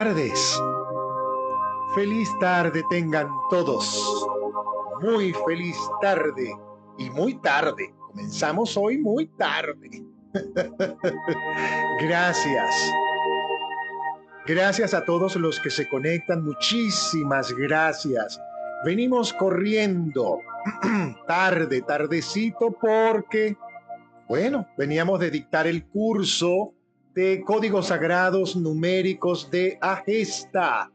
tardes. Feliz tarde tengan todos. Muy feliz tarde y muy tarde. Comenzamos hoy muy tarde. Gracias. Gracias a todos los que se conectan. Muchísimas gracias. Venimos corriendo tarde, tardecito, porque, bueno, veníamos de dictar el curso de códigos sagrados numéricos de Agesta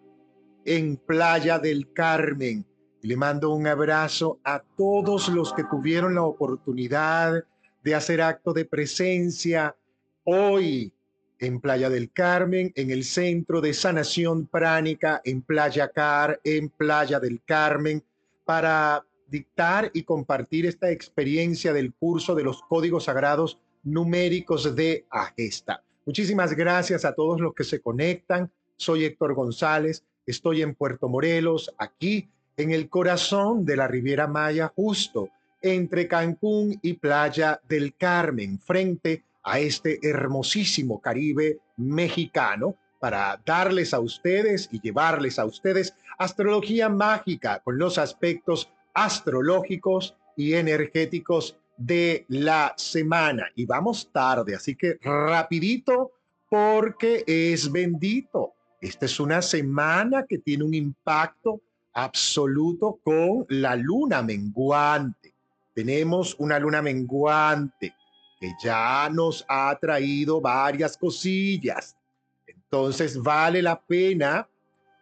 en Playa del Carmen. Le mando un abrazo a todos los que tuvieron la oportunidad de hacer acto de presencia hoy en Playa del Carmen, en el Centro de Sanación Pránica, en Playa Car, en Playa del Carmen, para dictar y compartir esta experiencia del curso de los códigos sagrados numéricos de Agesta. Muchísimas gracias a todos los que se conectan. Soy Héctor González, estoy en Puerto Morelos, aquí en el corazón de la Riviera Maya, justo entre Cancún y Playa del Carmen, frente a este hermosísimo Caribe mexicano, para darles a ustedes y llevarles a ustedes astrología mágica con los aspectos astrológicos y energéticos de la semana. Y vamos tarde, así que rapidito porque es bendito. Esta es una semana que tiene un impacto absoluto con la luna menguante. Tenemos una luna menguante que ya nos ha traído varias cosillas. Entonces vale la pena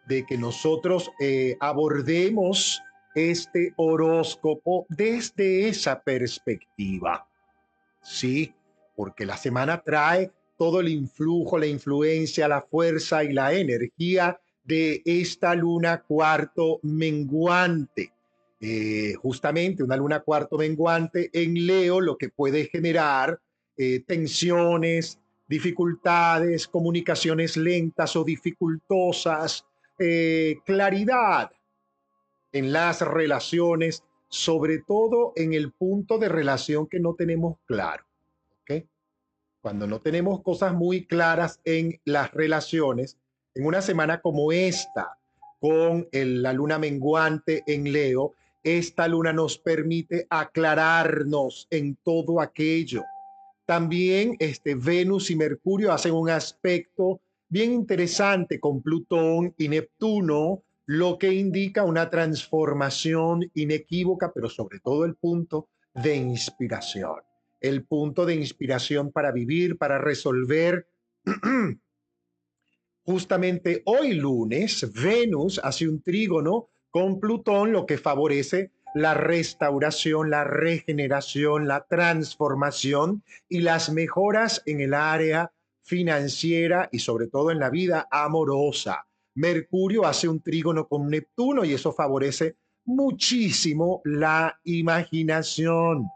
de que nosotros eh, abordemos este horóscopo desde esa perspectiva. Sí, porque la semana trae todo el influjo, la influencia, la fuerza y la energía de esta luna cuarto menguante. Eh, justamente una luna cuarto menguante en Leo lo que puede generar eh, tensiones, dificultades, comunicaciones lentas o dificultosas, eh, claridad en las relaciones, sobre todo en el punto de relación que no tenemos claro. ¿ok? Cuando no tenemos cosas muy claras en las relaciones, en una semana como esta, con la luna menguante en Leo, esta luna nos permite aclararnos en todo aquello. También este Venus y Mercurio hacen un aspecto bien interesante con Plutón y Neptuno, lo que indica una transformación inequívoca, pero sobre todo el punto de inspiración, el punto de inspiración para vivir, para resolver. Justamente hoy lunes, Venus hace un trígono con Plutón, lo que favorece la restauración, la regeneración, la transformación y las mejoras en el área financiera y sobre todo en la vida amorosa. Mercurio hace un trígono con Neptuno y eso favorece muchísimo la imaginación.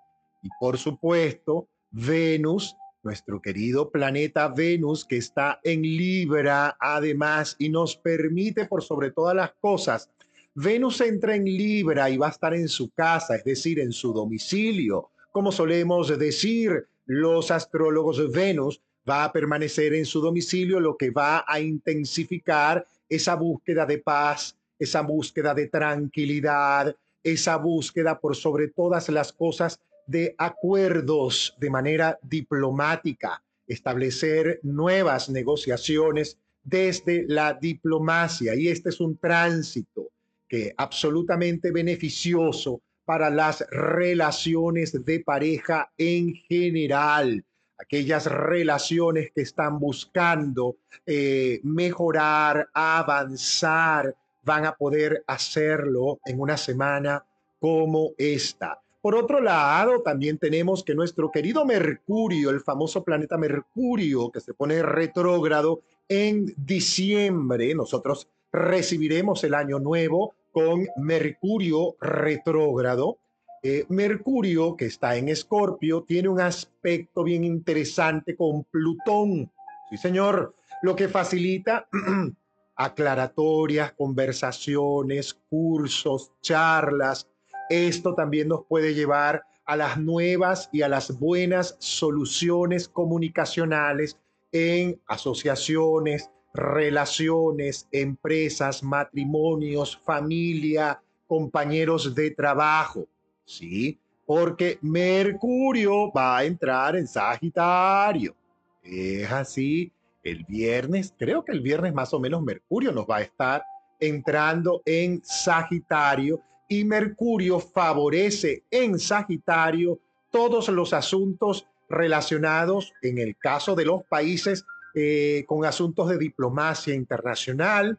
Y por supuesto, Venus, nuestro querido planeta Venus, que está en Libra además y nos permite por sobre todas las cosas. Venus entra en Libra y va a estar en su casa, es decir, en su domicilio. Como solemos decir los astrólogos, Venus va a permanecer en su domicilio, lo que va a intensificar esa búsqueda de paz, esa búsqueda de tranquilidad, esa búsqueda por sobre todas las cosas de acuerdos de manera diplomática, establecer nuevas negociaciones desde la diplomacia. Y este es un tránsito que absolutamente beneficioso para las relaciones de pareja en general aquellas relaciones que están buscando eh, mejorar, avanzar, van a poder hacerlo en una semana como esta. Por otro lado, también tenemos que nuestro querido Mercurio, el famoso planeta Mercurio, que se pone retrógrado en diciembre, nosotros recibiremos el año nuevo con Mercurio retrógrado eh, Mercurio, que está en Escorpio, tiene un aspecto bien interesante con Plutón. Sí, señor, lo que facilita aclaratorias, conversaciones, cursos, charlas. Esto también nos puede llevar a las nuevas y a las buenas soluciones comunicacionales en asociaciones, relaciones, empresas, matrimonios, familia, compañeros de trabajo. ¿Sí? Porque Mercurio va a entrar en Sagitario. Es así. El viernes, creo que el viernes más o menos Mercurio nos va a estar entrando en Sagitario y Mercurio favorece en Sagitario todos los asuntos relacionados, en el caso de los países, eh, con asuntos de diplomacia internacional,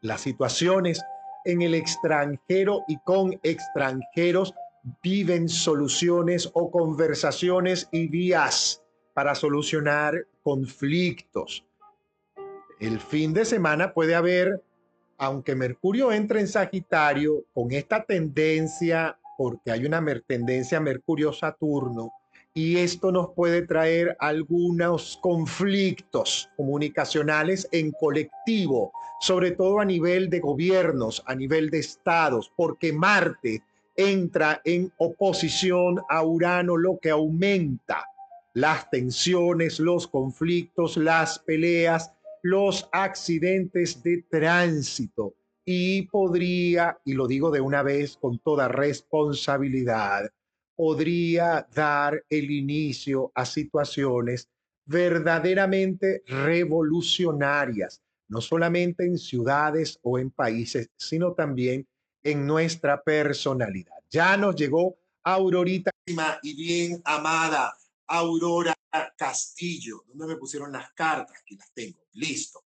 las situaciones en el extranjero y con extranjeros viven soluciones o conversaciones y vías para solucionar conflictos. El fin de semana puede haber, aunque Mercurio entre en Sagitario, con esta tendencia, porque hay una tendencia Mercurio-Saturno, y esto nos puede traer algunos conflictos comunicacionales en colectivo, sobre todo a nivel de gobiernos, a nivel de estados, porque Marte entra en oposición a Urano, lo que aumenta las tensiones, los conflictos, las peleas, los accidentes de tránsito. Y podría, y lo digo de una vez con toda responsabilidad, podría dar el inicio a situaciones verdaderamente revolucionarias, no solamente en ciudades o en países, sino también en nuestra personalidad. Ya nos llegó Aurorita y bien amada Aurora Castillo. ¿Dónde me pusieron las cartas? Aquí las tengo. Listo.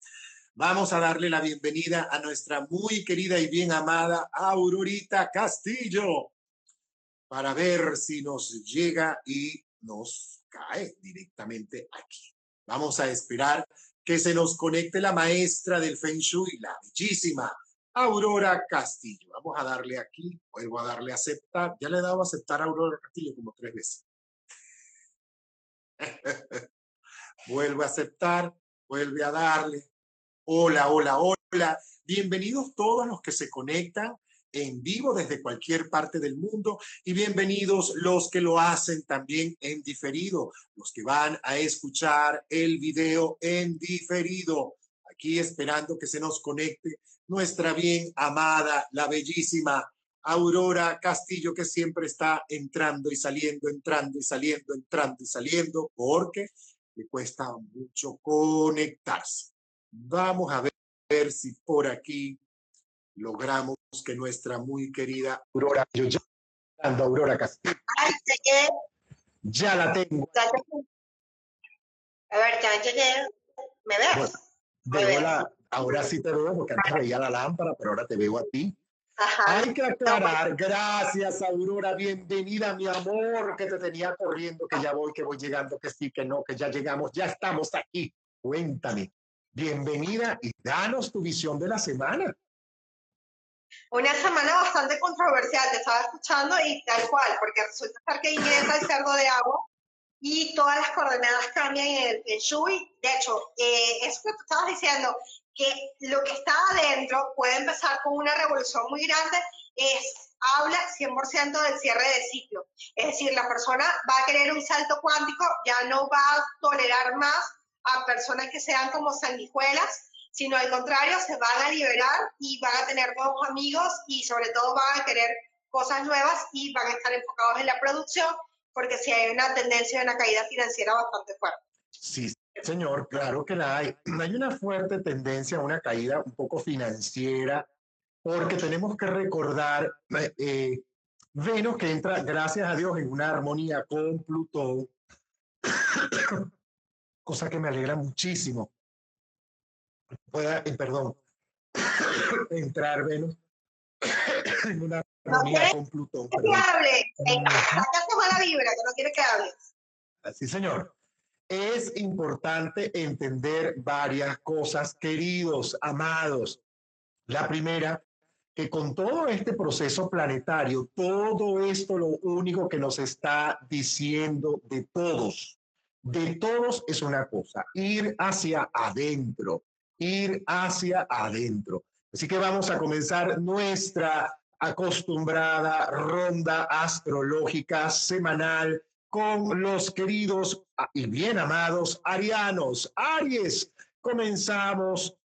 Vamos a darle la bienvenida a nuestra muy querida y bien amada Aurorita Castillo para ver si nos llega y nos cae directamente aquí. Vamos a esperar que se nos conecte la maestra del Feng Shui, la bellísima Aurora Castillo. Vamos a darle aquí, vuelvo a darle a aceptar. Ya le he dado a aceptar a Aurora Castillo como tres veces. vuelve a aceptar, vuelve a darle. Hola, hola, hola. Bienvenidos todos los que se conectan en vivo desde cualquier parte del mundo y bienvenidos los que lo hacen también en diferido, los que van a escuchar el video en diferido. Aquí esperando que se nos conecte nuestra bien amada, la bellísima Aurora Castillo, que siempre está entrando y saliendo, entrando y saliendo, entrando y saliendo, porque le cuesta mucho conectarse. Vamos a ver si por aquí logramos que nuestra muy querida Aurora, yo ya Aurora Castillo. Ya la tengo. A ver, ya llegué. ¿Me ves? Bueno, ahora sí te veo porque antes veía la lámpara, pero ahora te veo a ti. Hay que aclarar, gracias Aurora, bienvenida mi amor, que te tenía corriendo, que ya voy, que voy llegando, que sí, que no, que ya llegamos, ya estamos aquí. Cuéntame, bienvenida y danos tu visión de la semana. Una semana bastante controversial, te estaba escuchando y tal cual, porque resulta ser que ingresa el cerdo de agua y todas las coordenadas cambian en el Feng Shui. De hecho, eh, eso que tú estabas diciendo, que lo que está adentro puede empezar con una revolución muy grande, es habla 100% del cierre de ciclo. Es decir, la persona va a querer un salto cuántico, ya no va a tolerar más a personas que sean como sanguijuelas, sino al contrario, se van a liberar y van a tener nuevos amigos y sobre todo van a querer cosas nuevas y van a estar enfocados en la producción, porque si hay una tendencia de una caída financiera bastante fuerte. Sí, señor, claro que la hay. Hay una fuerte tendencia a una caída un poco financiera, porque tenemos que recordar, eh, eh, Venus que entra, gracias a Dios, en una armonía con Plutón, cosa que me alegra muchísimo pueda, eh, perdón, entrar Venus en una armonía con Plutón. Que hable, mala vibra, que no quiere que hable. Sí, señor. Es importante entender varias cosas, queridos, amados. La primera, que con todo este proceso planetario, todo esto lo único que nos está diciendo de todos, de todos es una cosa, ir hacia adentro, ir hacia adentro. Así que vamos a comenzar nuestra acostumbrada ronda astrológica semanal con los queridos y bien amados arianos. Aries, comenzamos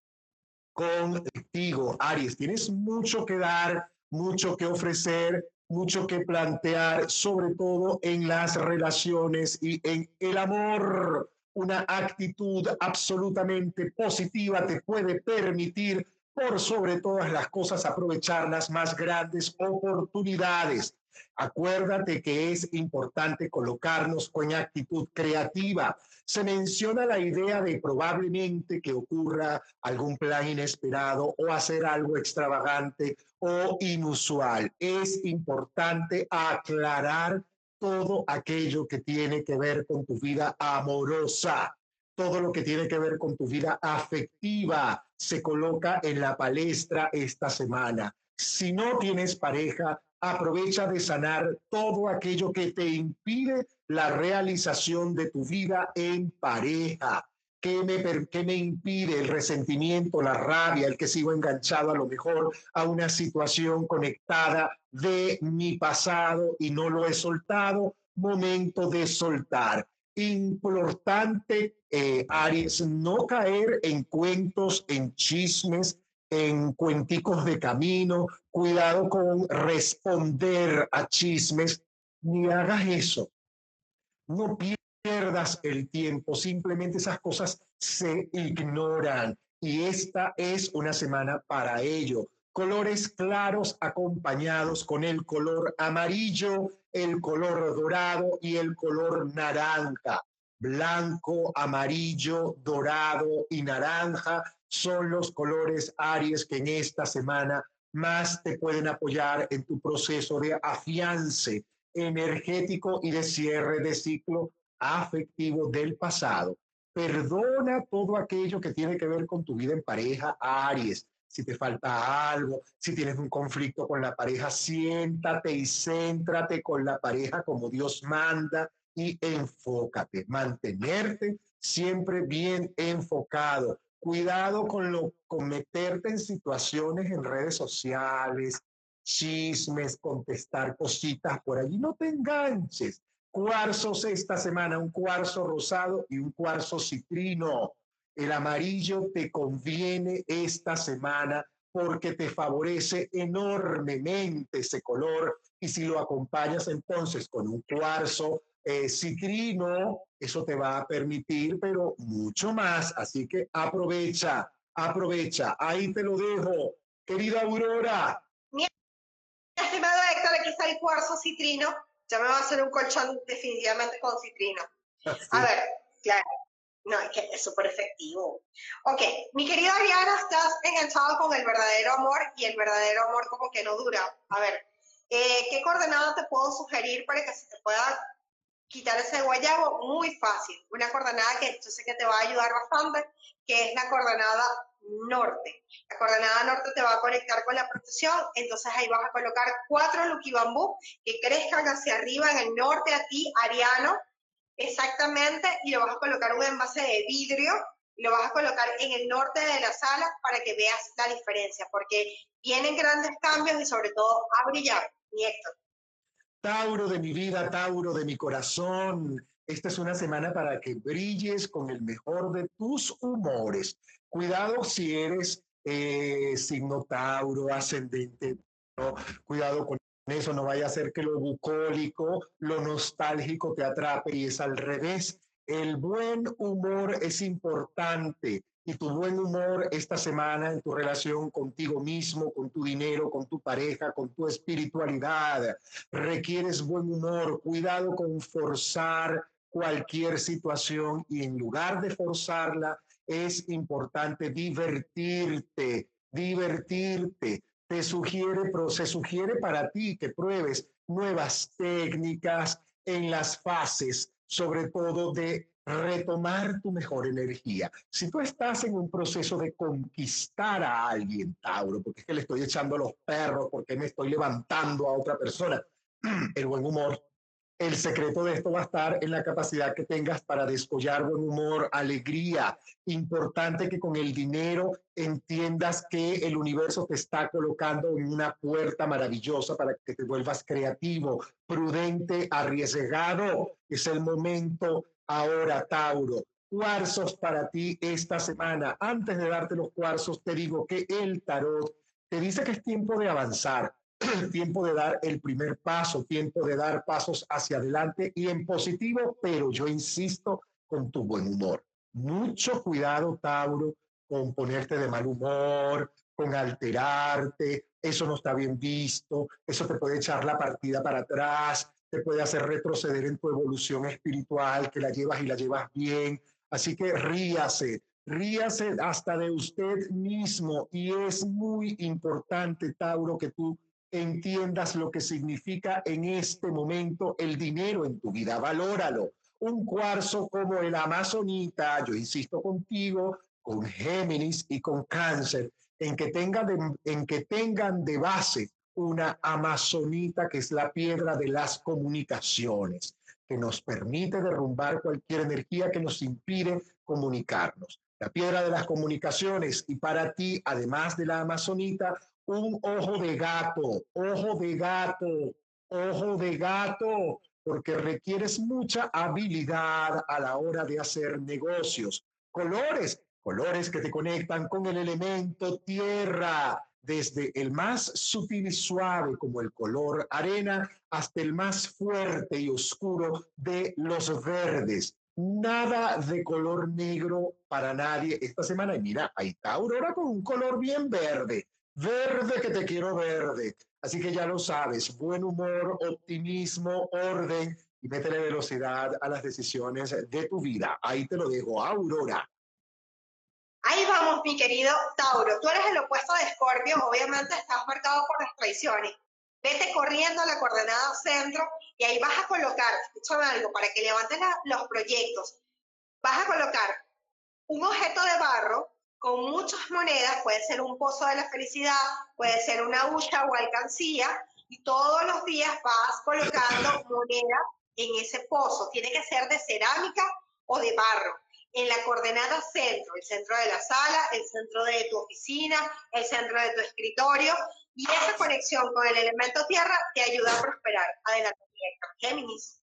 contigo, Aries. Tienes mucho que dar, mucho que ofrecer, mucho que plantear, sobre todo en las relaciones y en el amor. Una actitud absolutamente positiva te puede permitir, por sobre todas las cosas, aprovechar las más grandes oportunidades. Acuérdate que es importante colocarnos con actitud creativa. Se menciona la idea de probablemente que ocurra algún plan inesperado o hacer algo extravagante o inusual. Es importante aclarar todo aquello que tiene que ver con tu vida amorosa, todo lo que tiene que ver con tu vida afectiva se coloca en la palestra esta semana. Si no tienes pareja, aprovecha de sanar todo aquello que te impide la realización de tu vida en pareja. ¿Qué me, ¿Qué me impide el resentimiento, la rabia, el que sigo enganchado a lo mejor a una situación conectada de mi pasado y no lo he soltado? Momento de soltar. Importante, eh, Aries, no caer en cuentos, en chismes, en cuenticos de camino, cuidado con responder a chismes, ni hagas eso. No pierdas el tiempo, simplemente esas cosas se ignoran y esta es una semana para ello. Colores claros acompañados con el color amarillo, el color dorado y el color naranja. Blanco, amarillo, dorado y naranja son los colores Aries que en esta semana más te pueden apoyar en tu proceso de afiance energético y de cierre de ciclo afectivo del pasado. Perdona todo aquello que tiene que ver con tu vida en pareja, Aries. Si te falta algo, si tienes un conflicto con la pareja, siéntate y céntrate con la pareja como Dios manda y enfócate. Mantenerte siempre bien enfocado cuidado con lo con meterte en situaciones en redes sociales, chismes, contestar cositas por allí. No te enganches. Cuarzos esta semana, un cuarzo rosado y un cuarzo citrino. El amarillo te conviene esta semana porque te favorece enormemente ese color y si lo acompañas entonces con un cuarzo eh, citrino, eso te va a permitir, pero mucho más. Así que aprovecha, aprovecha. Ahí te lo dejo. Querida Aurora. Mi estimado Héctor, aquí está el cuarzo citrino. Ya me va a hacer un colchón definitivamente con citrino. A ver, claro. No, es que es súper efectivo. Ok, mi querida Ariana, estás enganchado con el verdadero amor y el verdadero amor como que no dura. A ver, eh, ¿qué coordenada te puedo sugerir para que se te pueda quitar ese guayabo muy fácil. Una coordenada que yo sé que te va a ayudar bastante, que es la coordenada norte. La coordenada norte te va a conectar con la protección, entonces ahí vas a colocar cuatro Lucky Bambú que crezcan hacia arriba en el norte a ti, Ariano, exactamente, y lo vas a colocar un envase de vidrio, y lo vas a colocar en el norte de la sala para que veas la diferencia, porque vienen grandes cambios y sobre todo a brillar, mi. Tauro de mi vida, Tauro de mi corazón. Esta es una semana para que brilles con el mejor de tus humores. Cuidado si eres eh, signo Tauro, ascendente. Cuidado con eso, no vaya a ser que lo bucólico, lo nostálgico te atrape y es al revés. El buen humor es importante y tu buen humor esta semana en tu relación contigo mismo, con tu dinero, con tu pareja, con tu espiritualidad. Requieres buen humor, cuidado con forzar cualquier situación y en lugar de forzarla, es importante divertirte, divertirte. Te sugiere, pero se sugiere para ti que pruebes nuevas técnicas en las fases, sobre todo de retomar tu mejor energía. Si tú estás en un proceso de conquistar a alguien, Tauro, porque es que le estoy echando los perros, porque me estoy levantando a otra persona, el buen humor. El secreto de esto va a estar en la capacidad que tengas para descollar buen humor, alegría. Importante que con el dinero entiendas que el universo te está colocando en una puerta maravillosa para que te vuelvas creativo, prudente, arriesgado. Es el momento Ahora, Tauro, cuarzos para ti esta semana. Antes de darte los cuarzos, te digo que el tarot te dice que es tiempo de avanzar, tiempo de dar el primer paso, tiempo de dar pasos hacia adelante y en positivo, pero yo insisto con tu buen humor. Mucho cuidado, Tauro, con ponerte de mal humor, con alterarte, eso no está bien visto, eso te puede echar la partida para atrás, te puede hacer retroceder en tu evolución espiritual, que la llevas y la llevas bien. Así que ríase, ríase hasta de usted mismo y es muy importante, Tauro, que tú entiendas lo que significa en este momento el dinero en tu vida, valóralo. Un cuarzo como el Amazonita, yo insisto contigo, con Géminis y con Cáncer, en que, tengan en que tengan de base una amazonita que es la piedra de las comunicaciones, que nos permite derrumbar cualquier energía que nos impide comunicarnos. La piedra de las comunicaciones y para ti, además de la amazonita, un ojo de gato, ojo de gato, ojo de gato, porque requieres mucha habilidad a la hora de hacer negocios. Colores, colores que te conectan con el elemento tierra, desde el más sutil y suave como el color arena hasta el más fuerte y oscuro de los verdes. Nada de color negro para nadie esta semana. Y mira, ahí está Aurora con un color bien verde. Verde que te quiero verde. Así que ya lo sabes, buen humor, optimismo, orden y métele velocidad a las decisiones de tu vida. Ahí te lo dejo, Aurora. Ahí vamos, mi querido Tauro. Tú eres el opuesto de Escorpio, obviamente estás marcado por las traiciones. Vete corriendo a la coordenada centro y ahí vas a colocar, escúchame algo, para que levantes los proyectos. Vas a colocar un objeto de barro con muchas monedas, puede ser un pozo de la felicidad, puede ser una hucha o alcancía, y todos los días vas colocando monedas en ese pozo. Tiene que ser de cerámica o de barro en la coordenada centro, el centro de la sala, el centro de tu oficina, el centro de tu escritorio, y esa conexión con el elemento tierra te ayuda a prosperar. Adelante, Géminis.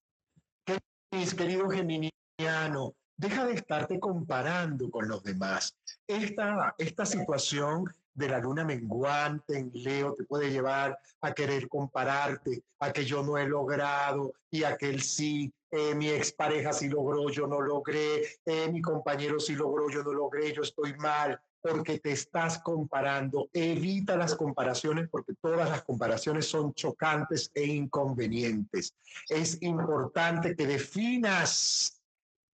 Géminis, querido geminiano, deja de estarte comparando con los demás. Esta, esta situación de la luna menguante en Leo te puede llevar a querer compararte, a que yo no he logrado y aquel sí, eh, mi expareja sí logró, yo no logré, eh, mi compañero sí logró, yo no logré, yo estoy mal, porque te estás comparando. Evita las comparaciones porque todas las comparaciones son chocantes e inconvenientes. Es importante que definas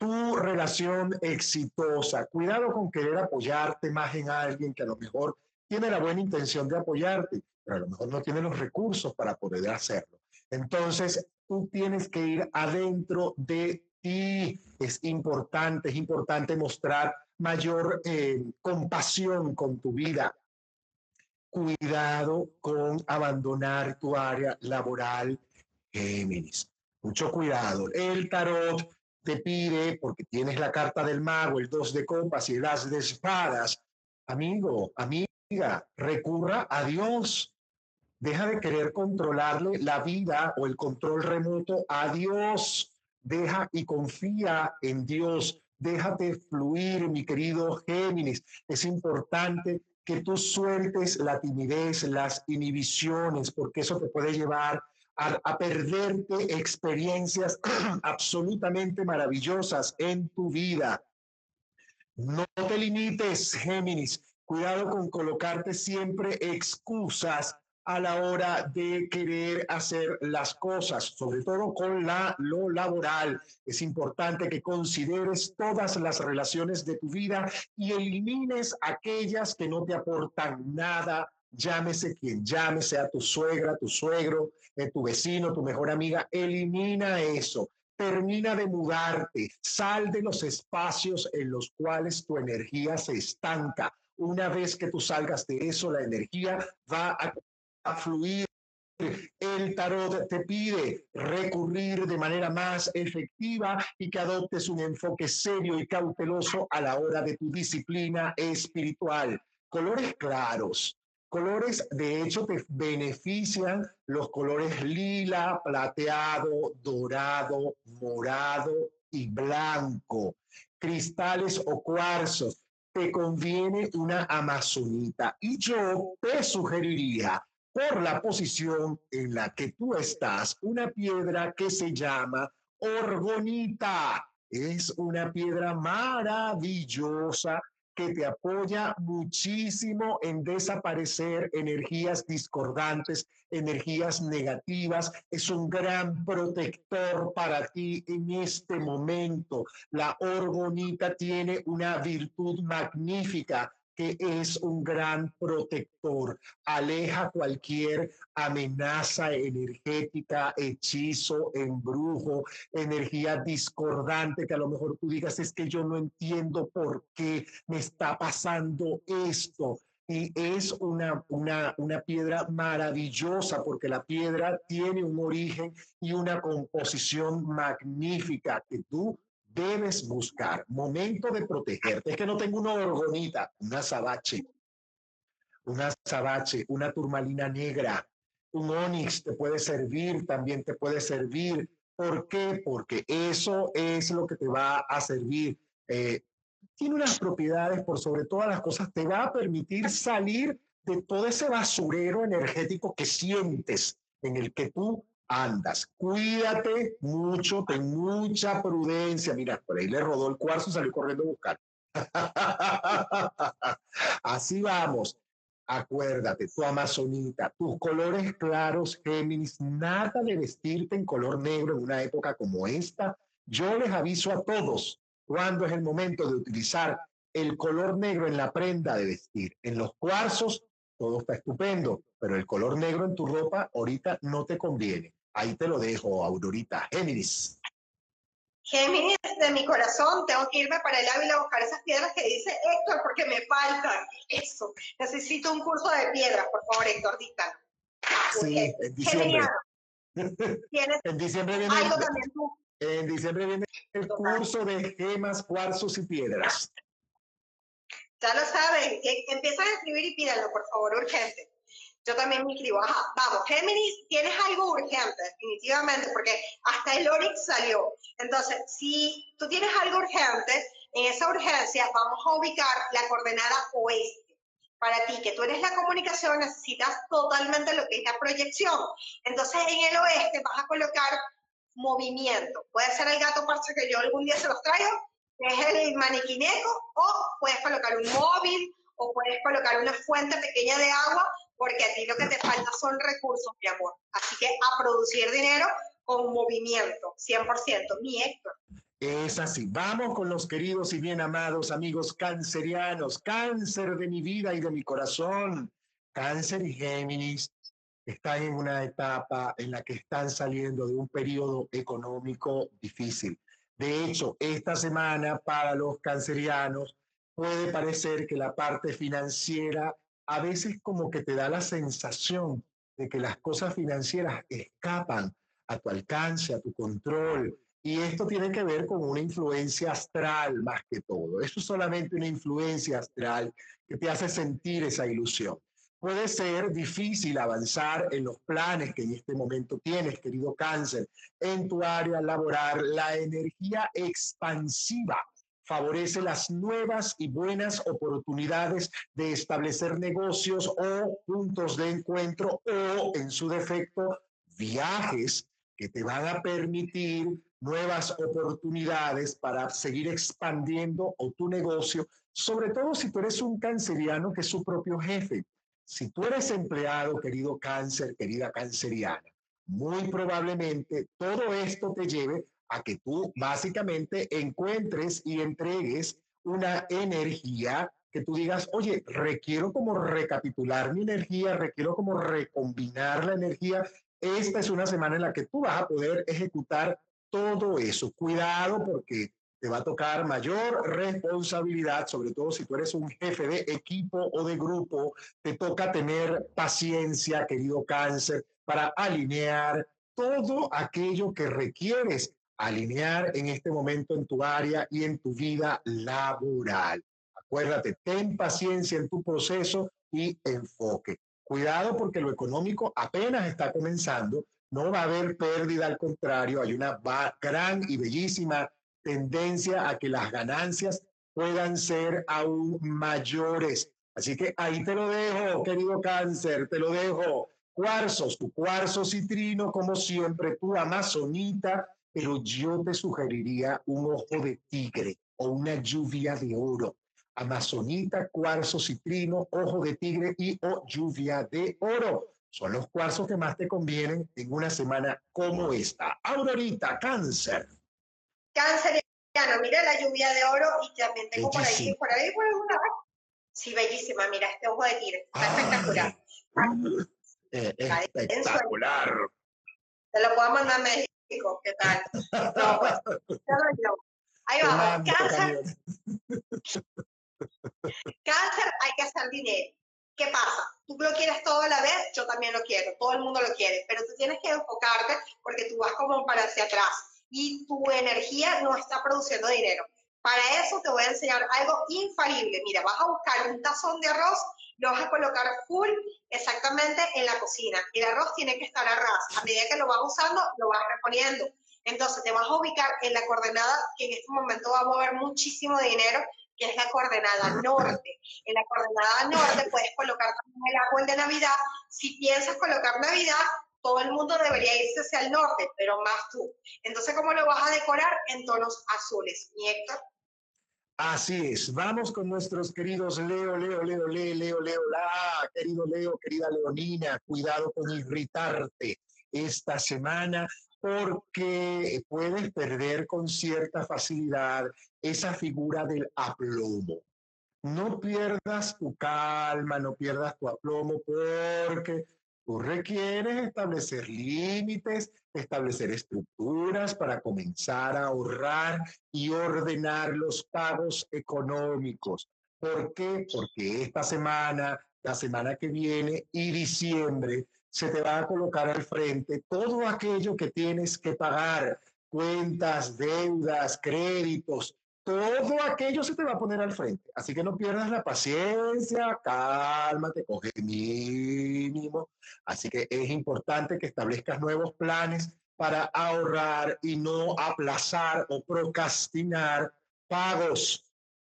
tu relación exitosa. Cuidado con querer apoyarte más en alguien que a lo mejor tiene la buena intención de apoyarte, pero a lo mejor no tiene los recursos para poder hacerlo. Entonces, tú tienes que ir adentro de ti. Es importante, es importante mostrar mayor eh, compasión con tu vida. Cuidado con abandonar tu área laboral, Géminis. Mucho cuidado. El tarot te pide, porque tienes la carta del mago, el dos de copas y el as de espadas, amigo, amiga, recurra a Dios Deja de querer controlarle la vida o el control remoto a Dios. Deja y confía en Dios. Déjate fluir, mi querido Géminis. Es importante que tú sueltes la timidez, las inhibiciones, porque eso te puede llevar a, a, perderte experiencias absolutamente maravillosas en tu vida. No te limites, Géminis. Cuidado con colocarte siempre excusas a la hora de querer hacer las cosas, sobre todo con la, lo laboral. Es importante que consideres todas las relaciones de tu vida y elimines aquellas que no te aportan nada, llámese quien llame, sea tu suegra, tu suegro, eh, tu vecino, tu mejor amiga, elimina eso. Termina de mudarte, sal de los espacios en los cuales tu energía se estanca. Una vez que tú salgas de eso, la energía va a fluir. El tarot te pide recurrir de manera más efectiva y que adoptes un enfoque serio y cauteloso a la hora de tu disciplina espiritual. Colores claros. Colores, de hecho, te benefician los colores lila, plateado, dorado, morado y blanco. cristales o cuarzos, te conviene una amazonita. Y yo te sugeriría, por la posición en la que tú estás, una piedra que se llama orgonita. Es una piedra maravillosa que te apoya muchísimo en desaparecer energías discordantes, energías negativas. Es un gran protector para ti en este momento. La orgonita tiene una virtud magnífica que es un gran protector, aleja cualquier amenaza energética, hechizo, embrujo, energía discordante, que a lo mejor tú digas, es que yo no entiendo por qué me está pasando esto. Y es una, una, una piedra maravillosa porque la piedra tiene un origen y una composición magnífica que tú debes buscar. Momento de protegerte. Es que no tengo una orgonita, una sabache, una sabache, una turmalina negra, un onix te puede servir, también te puede servir. ¿Por qué? Porque eso es lo que te va a servir. Eh, tiene unas propiedades, por sobre todas las cosas, te va a permitir salir de todo ese basurero energético que sientes, en el que tú andas. Cuídate mucho, ten mucha prudencia. Mira, por ahí le rodó el cuarzo salió corriendo a buscar. Así vamos. Acuérdate, tu amazonita, tus colores claros, Géminis, nada de vestirte en color negro en una época como esta. Yo les aviso a todos cuándo es el momento de utilizar el color negro en la prenda de vestir. En los cuarzos, todo está estupendo, pero el color negro en tu ropa ahorita no te conviene. Ahí te lo dejo, Aurorita. Géminis. Géminis, de mi corazón, tengo que irme para el Ávila a buscar esas piedras que dice Héctor, porque me faltan. Eso. Necesito un curso de piedras, por favor, Héctor, dicta. Sí, en diciembre. ¿Tienes en diciembre viene algo también tú? En diciembre viene el curso de gemas, cuarzos y piedras. Ya lo saben. Empiezan a escribir y pídanlo, por favor, urgente. Yo también me escribo, ajá, vamos, Géminis, tienes algo urgente, definitivamente, porque hasta el Orix salió. Entonces, si tú tienes algo urgente, en esa urgencia vamos a ubicar la coordenada oeste. Para ti, que tú eres la comunicación, necesitas totalmente lo que es la proyección. Entonces, en el oeste vas a colocar movimiento. Puede ser el gato parche que yo algún día se los traigo, es el maniquineco, o puedes colocar un móvil, o puedes colocar una fuente pequeña de agua porque a ti lo que te falta son recursos, mi amor. Así que a producir dinero con movimiento, 100%, mi Héctor. Es así. Vamos con los queridos y bien amados amigos cancerianos, cáncer de mi vida y de mi corazón. Cáncer y Géminis están en una etapa en la que están saliendo de un periodo económico difícil. De hecho, esta semana para los cancerianos puede parecer que la parte financiera a veces como que te da la sensación de que las cosas financieras escapan a tu alcance, a tu control. Y esto tiene que ver con una influencia astral más que todo. Eso es solamente una influencia astral que te hace sentir esa ilusión. Puede ser difícil avanzar en los planes que en este momento tienes, querido cáncer, en tu área laboral. La energía expansiva favorece las nuevas y buenas oportunidades de establecer negocios o puntos de encuentro o, en su defecto, viajes que te van a permitir nuevas oportunidades para seguir expandiendo o tu negocio, sobre todo si tú eres un canceriano que es su propio jefe. Si tú eres empleado, querido cáncer, querida canceriana, muy probablemente todo esto te lleve a que tú básicamente encuentres y entregues una energía que tú digas, oye, requiero como recapitular mi energía, requiero como recombinar la energía. Esta es una semana en la que tú vas a poder ejecutar todo eso. Cuidado porque te va a tocar mayor responsabilidad, sobre todo si tú eres un jefe de equipo o de grupo, te toca tener paciencia, querido cáncer, para alinear todo aquello que requieres alinear en este momento en tu área y en tu vida laboral. Acuérdate, ten paciencia en tu proceso y enfoque. Cuidado porque lo económico apenas está comenzando, no va a haber pérdida, al contrario, hay una gran y bellísima tendencia a que las ganancias puedan ser aún mayores. Así que ahí te lo dejo, querido cáncer, te lo dejo. Cuarzos, tu cuarzo citrino, como siempre, tu amazonita, pero yo te sugeriría un ojo de tigre o una lluvia de oro. Amazonita, cuarzo citrino, ojo de tigre y o lluvia de oro. Son los cuarzos que más te convienen en una semana como esta. Aurorita, cáncer. Cáncer, mira la lluvia de oro y también tengo por ahí, por ahí, por alguna Sí, bellísima, mira, este ojo de tigre, está espectacular. Eh, espectacular. Te lo puedo mandar a México, ¿qué tal? No, pues, Ahí vamos, cáncer. cáncer hay que hacer dinero. ¿Qué pasa? Tú lo quieres todo a la vez, yo también lo quiero, todo el mundo lo quiere, pero tú tienes que enfocarte porque tú vas como para hacia atrás y tu energía no está produciendo dinero. Para eso te voy a enseñar algo infalible. Mira, vas a buscar un tazón de arroz, lo vas a colocar full exactamente en la cocina. El arroz tiene que estar a ras. A medida que lo vas usando, lo vas reponiendo. Entonces te vas a ubicar en la coordenada que en este momento va a mover muchísimo dinero, que es la coordenada norte. En la coordenada norte puedes colocar también el árbol de Navidad. Si piensas colocar Navidad, todo el mundo debería irse hacia el norte, pero más tú. Entonces, ¿cómo lo vas a decorar? En tonos azules. ¿Mi Héctor? Así es, vamos con nuestros queridos Leo, Leo, Leo, Leo, Leo, Leo, la, querido Leo, querida Leonina, cuidado con irritarte esta semana porque puedes perder con cierta facilidad esa figura del aplomo. No pierdas tu calma, no pierdas tu aplomo porque Tú requieres establecer límites, establecer estructuras para comenzar a ahorrar y ordenar los pagos económicos. ¿Por qué? Porque esta semana, la semana que viene y diciembre se te va a colocar al frente todo aquello que tienes que pagar, cuentas, deudas, créditos, todo aquello se te va a poner al frente. Así que no pierdas la paciencia, cálmate, coge mínimo. Así que es importante que establezcas nuevos planes para ahorrar y no aplazar o procrastinar pagos.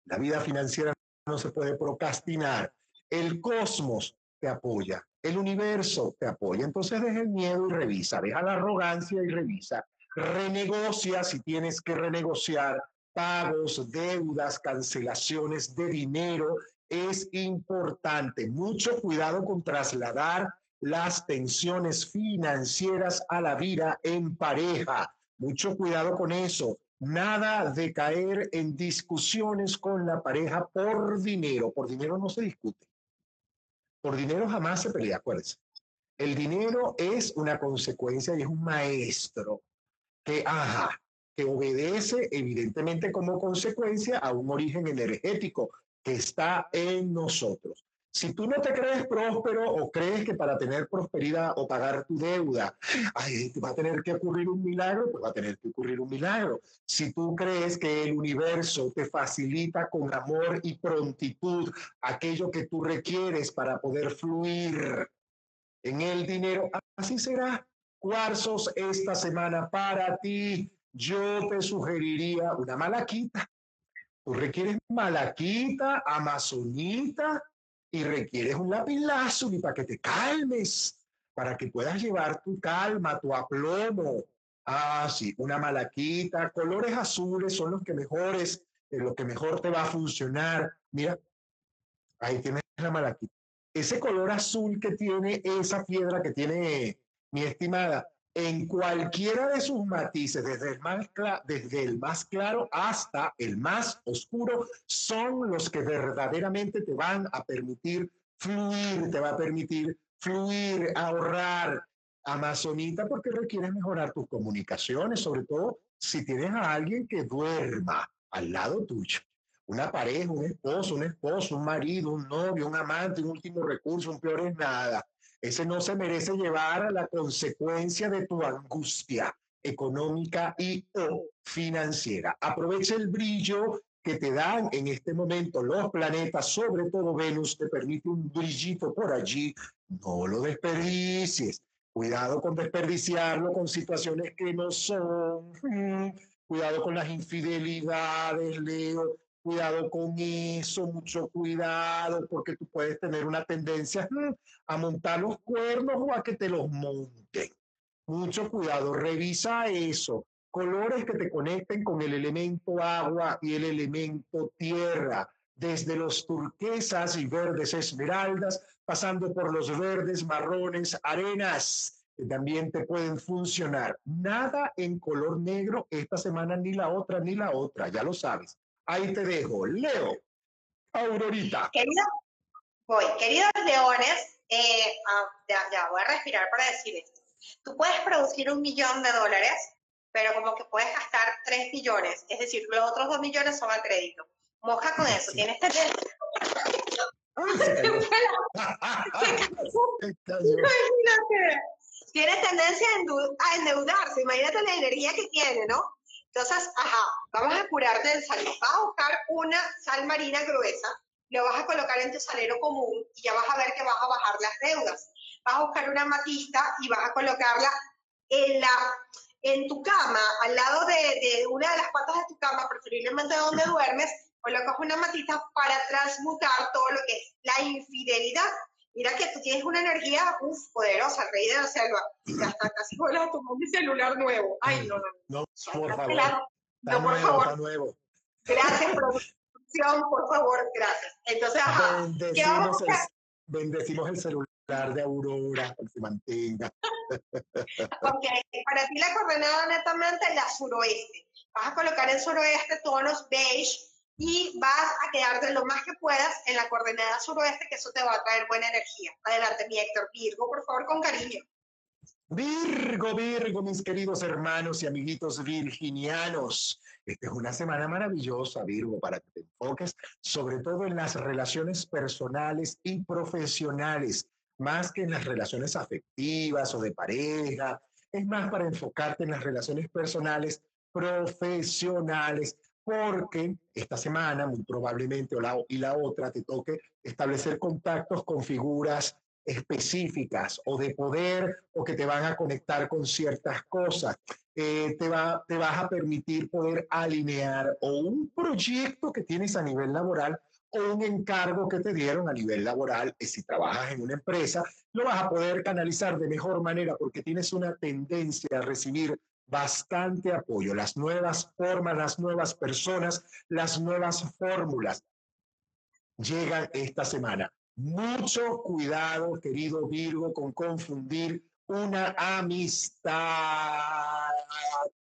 La vida financiera no se puede procrastinar. El cosmos te apoya, el universo te apoya. Entonces deja el miedo y revisa, deja la arrogancia y revisa. Renegocia si tienes que renegociar pagos, deudas, cancelaciones de dinero, es importante. Mucho cuidado con trasladar las tensiones financieras a la vida en pareja. Mucho cuidado con eso. Nada de caer en discusiones con la pareja por dinero. Por dinero no se discute. Por dinero jamás se pelea, acuérdense. El dinero es una consecuencia y es un maestro que, ajá, obedece evidentemente como consecuencia a un origen energético que está en nosotros. Si tú no te crees próspero o crees que para tener prosperidad o pagar tu deuda ay, va a tener que ocurrir un milagro, pues va a tener que ocurrir un milagro. Si tú crees que el universo te facilita con amor y prontitud aquello que tú requieres para poder fluir en el dinero, así será. Cuarzos esta semana para ti yo te sugeriría una malaquita. Tú requieres malaquita, amazonita y requieres un lapilazo y para que te calmes, para que puedas llevar tu calma, tu aplomo. Ah, sí, una malaquita, colores azules son los que mejores, eh, lo que mejor te va a funcionar. Mira, ahí tienes la malaquita. Ese color azul que tiene esa piedra que tiene mi estimada, en cualquiera de sus matices, desde el, más desde el más claro hasta el más oscuro, son los que verdaderamente te van a permitir fluir, te va a permitir fluir, ahorrar. Amazonita, porque requieres mejorar tus comunicaciones, sobre todo si tienes a alguien que duerma al lado tuyo. Una pareja, un esposo, un esposo, un marido, un novio, un amante, un último recurso, un peor es nada ese no se merece llevar a la consecuencia de tu angustia económica y o financiera. Aprovecha el brillo que te dan en este momento los planetas, sobre todo Venus, te permite un brillito por allí. No lo desperdicies. Cuidado con desperdiciarlo con situaciones que no son. Cuidado con las infidelidades, Leo. Cuidado con eso, mucho cuidado, porque tú puedes tener una tendencia mm, a montar los cuernos o a que te los monten. Mucho cuidado, revisa eso. Colores que te conecten con el elemento agua y el elemento tierra, desde los turquesas y verdes esmeraldas, pasando por los verdes, marrones, arenas, que también te pueden funcionar. Nada en color negro esta semana, ni la otra, ni la otra, ya lo sabes. Ahí te dejo. Leo, Aurorita. Querido, voy. Queridos leones, eh, ah, ya, voy a respirar para decir esto. Tú puedes producir un millón de dólares, pero como que puedes gastar tres millones. Es decir, los otros dos millones son a crédito. Moja con eso. Tienes tendencia. Tienes tendencia a endeudarse. Imagínate la energía que tiene, ¿no? Entonces, ajá, vamos a curarte del sal. Vas a buscar una sal marina gruesa, lo vas a colocar en tu salero común y ya vas a ver que vas a bajar las deudas. Vas a buscar una matista y vas a colocarla en, la, en tu cama, al lado de, de una de las patas de tu cama, preferiblemente donde duermes, colocas una matista para transmutar todo lo que es la infidelidad Mira que tú tienes una energía uf, poderosa, rey de la selva. Ya está casi vuelas a tomar mi celular nuevo. Ay, no, no. No, por favor. No, por favor. nuevo. Gracias, producción, por favor, gracias. Entonces, ajá. Bendecimos, el, bendecimos el celular de Aurora, que se mantenga. ok, para ti la coordenada netamente la suroeste. Vas a colocar en suroeste tonos beige y vas a quedarte lo más que puedas en la coordenada suroeste, que eso te va a traer buena energía. Adelante, mi Héctor. Virgo, por favor, con cariño. Virgo, Virgo, mis queridos hermanos y amiguitos virginianos. Esta es una semana maravillosa, Virgo, para que te enfoques sobre todo en las relaciones personales y profesionales, más que en las relaciones afectivas o de pareja. Es más para enfocarte en las relaciones personales, profesionales, porque esta semana, muy probablemente, o la, y la otra, te toque establecer contactos con figuras específicas o de poder o que te van a conectar con ciertas cosas. Eh, te, va, te vas a permitir poder alinear o un proyecto que tienes a nivel laboral o un encargo que te dieron a nivel laboral, y si trabajas en una empresa, lo vas a poder canalizar de mejor manera porque tienes una tendencia a recibir bastante apoyo. Las nuevas formas, las nuevas personas, las nuevas fórmulas llegan esta semana. Mucho cuidado, querido Virgo, con confundir una amistad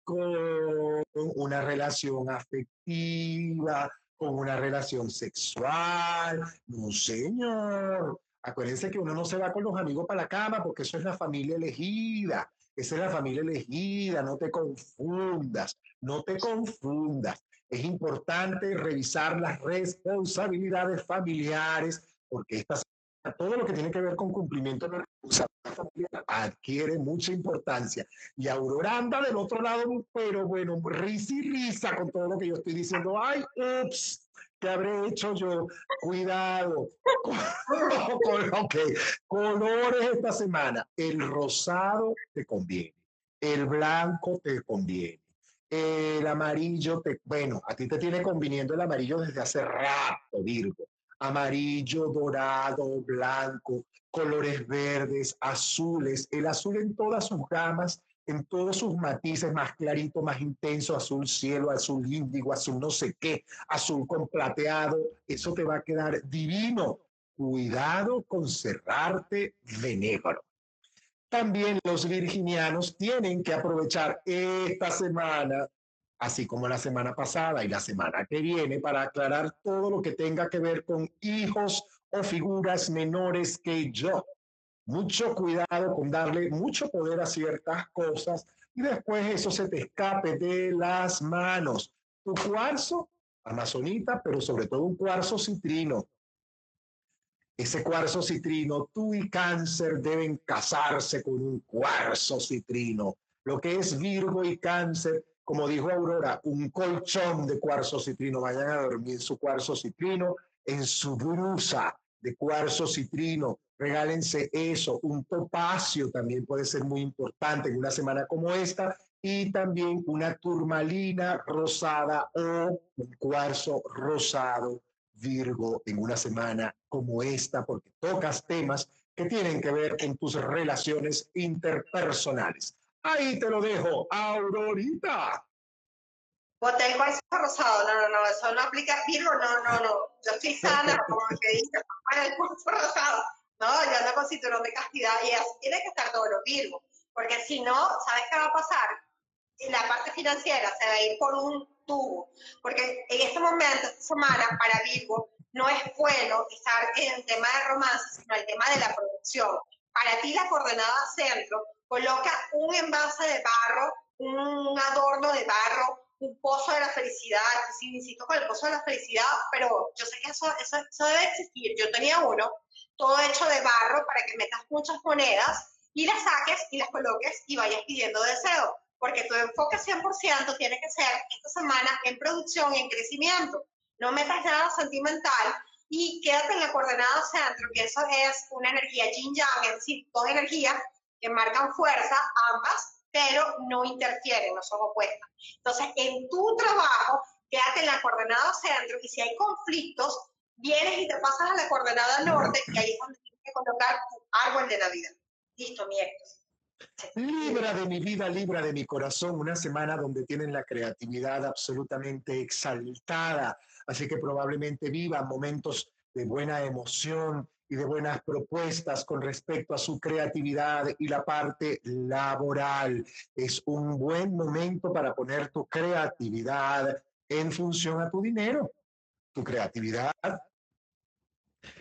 con una relación afectiva, con una relación sexual. No, señor. Acuérdense que uno no se va con los amigos para la cama porque eso es la familia elegida. Esa es la familia elegida, no te confundas, no te confundas. Es importante revisar las responsabilidades familiares, porque estas, todo lo que tiene que ver con cumplimiento de la responsabilidad adquiere mucha importancia. Y Aurora anda del otro lado, pero bueno, risa y risa con todo lo que yo estoy diciendo. Ay, ups, ¿Qué habré hecho yo? Cuidado. ok, colores esta semana. El rosado te conviene. El blanco te conviene. El amarillo te, bueno, a ti te tiene conviniendo el amarillo desde hace rato, Virgo. Amarillo, dorado, blanco, colores verdes, azules. El azul en todas sus gamas en todos sus matices, más clarito, más intenso, azul cielo, azul índigo, azul no sé qué, azul con plateado, eso te va a quedar divino. Cuidado con cerrarte de negro. También los virginianos tienen que aprovechar esta semana, así como la semana pasada y la semana que viene, para aclarar todo lo que tenga que ver con hijos o figuras menores que yo mucho cuidado con darle mucho poder a ciertas cosas y después eso se te escape de las manos. Tu cuarzo, amazonita, pero sobre todo un cuarzo citrino. Ese cuarzo citrino, tú y cáncer deben casarse con un cuarzo citrino. Lo que es Virgo y cáncer, como dijo Aurora, un colchón de cuarzo citrino. Vayan a dormir su cuarzo citrino en su brusa de cuarzo citrino regálense eso. Un topacio también puede ser muy importante en una semana como esta y también una turmalina rosada o un cuarzo rosado Virgo en una semana como esta, porque tocas temas que tienen que ver con tus relaciones interpersonales. Ahí te lo dejo, Aurorita. Boté el cuarzo rosado, no, no, no, eso no aplica, Virgo, no, no, no, yo estoy sana, como que dice, el cuarzo rosado, no, yo ando con cinturón de castidad y así tiene que estar todo lo Virgo, porque si no, ¿sabes qué va a pasar? La parte financiera se va a ir por un tubo, porque en este momento, esta semana, para Virgo, no es bueno estar en el tema de romance, sino el tema de la producción. Para ti, la coordenada centro coloca un envase de barro, un adorno de barro, un pozo de la felicidad, sí, insisto con el pozo de la felicidad, pero yo sé que eso, eso, eso debe existir. Yo tenía uno, todo hecho de barro, para que metas muchas monedas y las saques y las coloques y vayas pidiendo deseo porque tu enfoque 100% tiene que ser esta semana en producción, en crecimiento. No metas nada sentimental y quédate en la coordenada centro, que eso es una energía yin-yang, es decir, dos energías que marcan fuerza, ambas, pero no interfieren, no son opuestas. Entonces, en tu trabajo, quédate en la coordenada centro y si hay conflictos, vienes y te pasas a la coordenada norte y ahí es donde tienes que colocar tu árbol de Navidad. Listo, mi Libra de mi vida, libra de mi corazón, una semana donde tienen la creatividad absolutamente exaltada, así que probablemente vivan momentos de buena emoción y de buenas propuestas con respecto a su creatividad y la parte laboral. Es un buen momento para poner tu creatividad en función a tu dinero. Tu creatividad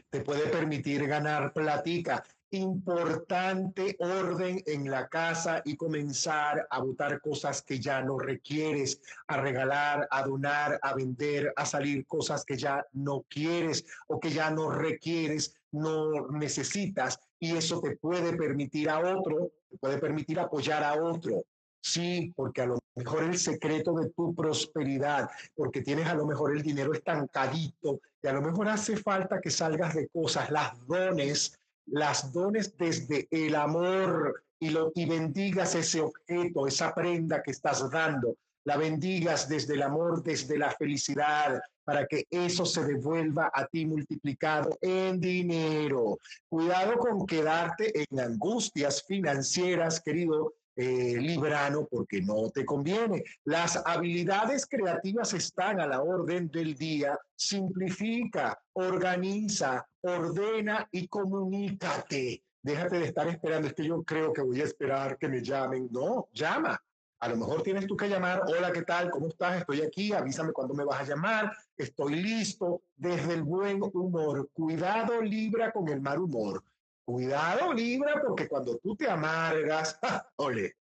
te puede permitir ganar platica importante orden en la casa y comenzar a botar cosas que ya no requieres, a regalar, a donar, a vender, a salir cosas que ya no quieres o que ya no requieres, no necesitas y eso te puede permitir a otro, te puede permitir apoyar a otro. Sí, porque a lo mejor el secreto de tu prosperidad, porque tienes a lo mejor el dinero estancadito y a lo mejor hace falta que salgas de cosas, las dones las dones desde el amor y, lo, y bendigas ese objeto, esa prenda que estás dando, la bendigas desde el amor, desde la felicidad, para que eso se devuelva a ti multiplicado en dinero. Cuidado con quedarte en angustias financieras, querido eh, librano porque no te conviene. Las habilidades creativas están a la orden del día. Simplifica, organiza, ordena y comunícate. Déjate de estar esperando. Es que yo creo que voy a esperar que me llamen. No, llama. A lo mejor tienes tú que llamar, hola, ¿qué tal? ¿Cómo estás? Estoy aquí, avísame cuándo me vas a llamar, estoy listo, desde el buen humor. Cuidado, Libra, con el mal humor. Cuidado, Libra, porque cuando tú te amargas, ole,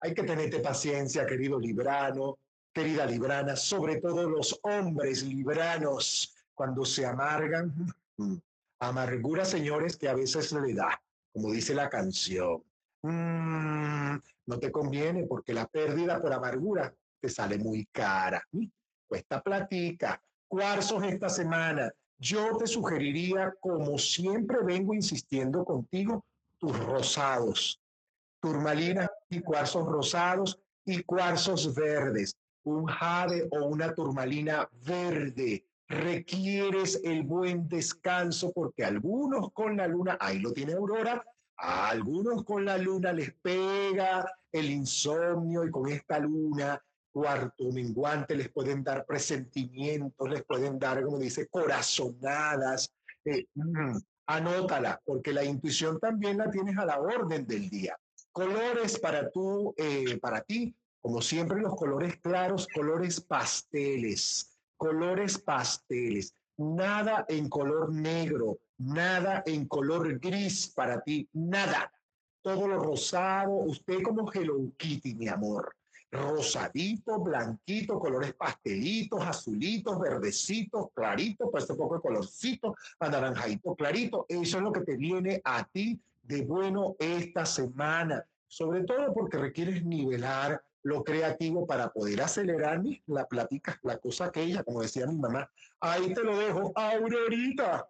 hay que tenerte paciencia, querido librano, querida librana, sobre todo los hombres libranos, cuando se amargan. Amargura, señores, que a veces le da, como dice la canción. Mm, no te conviene porque la pérdida por amargura te sale muy cara. Cuesta platica. Cuarzos esta semana yo te sugeriría, como siempre vengo insistiendo contigo, tus rosados, turmalinas y cuarzos rosados y cuarzos verdes, un jade o una turmalina verde. Requieres el buen descanso porque algunos con la luna, ahí lo tiene Aurora, a algunos con la luna les pega el insomnio y con esta luna cuarto menguante, les pueden dar presentimientos, les pueden dar, como dice, corazonadas. Eh, mm, anótala, porque la intuición también la tienes a la orden del día. Colores para tú, eh, para ti, como siempre, los colores claros, colores pasteles, colores pasteles. Nada en color negro, nada en color gris para ti, nada. Todo lo rosado, usted como Hello Kitty, mi amor rosadito, blanquito, colores pastelitos, azulitos, verdecitos, claritos, pues un poco de colorcito, anaranjadito, clarito. Eso es lo que te viene a ti de bueno esta semana, sobre todo porque requieres nivelar lo creativo para poder acelerar la plática, la cosa aquella, como decía mi mamá. Ahí te lo dejo, Aurorita.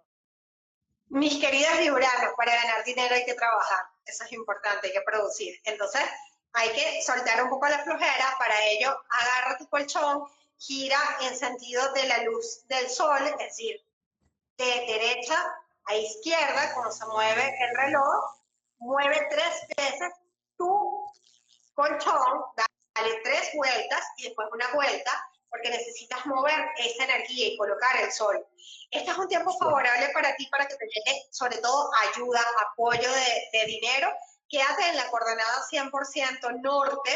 Mis queridas libranos, para ganar dinero hay que trabajar, eso es importante, hay que producir. Entonces, hay que soltar un poco la flojera, para ello agarra tu colchón, gira en sentido de la luz del sol, es decir, de derecha a izquierda, como se mueve el reloj, mueve tres veces tu colchón, dale tres vueltas y después una vuelta, porque necesitas mover esa energía y colocar el sol. Este es un tiempo favorable para ti, para que te llegue sobre todo ayuda, apoyo de, de dinero. Quédate en la coordenada 100% norte,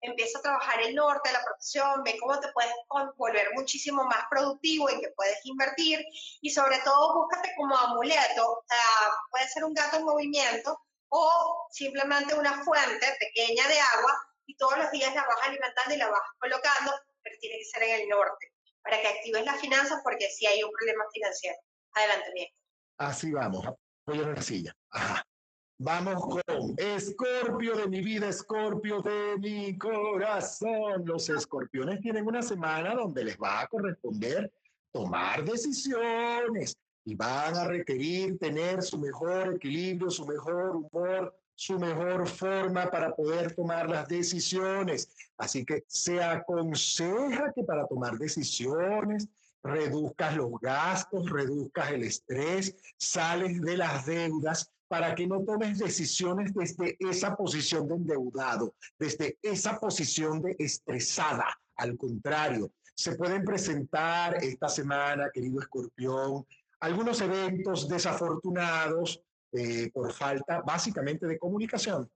empieza a trabajar el norte, la profesión, ve cómo te puedes volver muchísimo más productivo, en que puedes invertir y sobre todo búscate como amuleto, puede ser un gato en movimiento o simplemente una fuente pequeña de agua y todos los días la vas alimentando y la vas colocando, pero tiene que ser en el norte para que actives las finanzas porque si hay un problema financiero. Adelante, bien. Así vamos, apoyo en la silla. Vamos con Escorpio de mi vida, Escorpio de mi corazón. Los escorpiones tienen una semana donde les va a corresponder tomar decisiones y van a requerir tener su mejor equilibrio, su mejor humor, su mejor forma para poder tomar las decisiones. Así que se aconseja que para tomar decisiones reduzcas los gastos, reduzcas el estrés, sales de las deudas para que no tomes decisiones desde esa posición de endeudado, desde esa posición de estresada. Al contrario, se pueden presentar esta semana, querido escorpión, algunos eventos desafortunados eh, por falta básicamente de comunicación.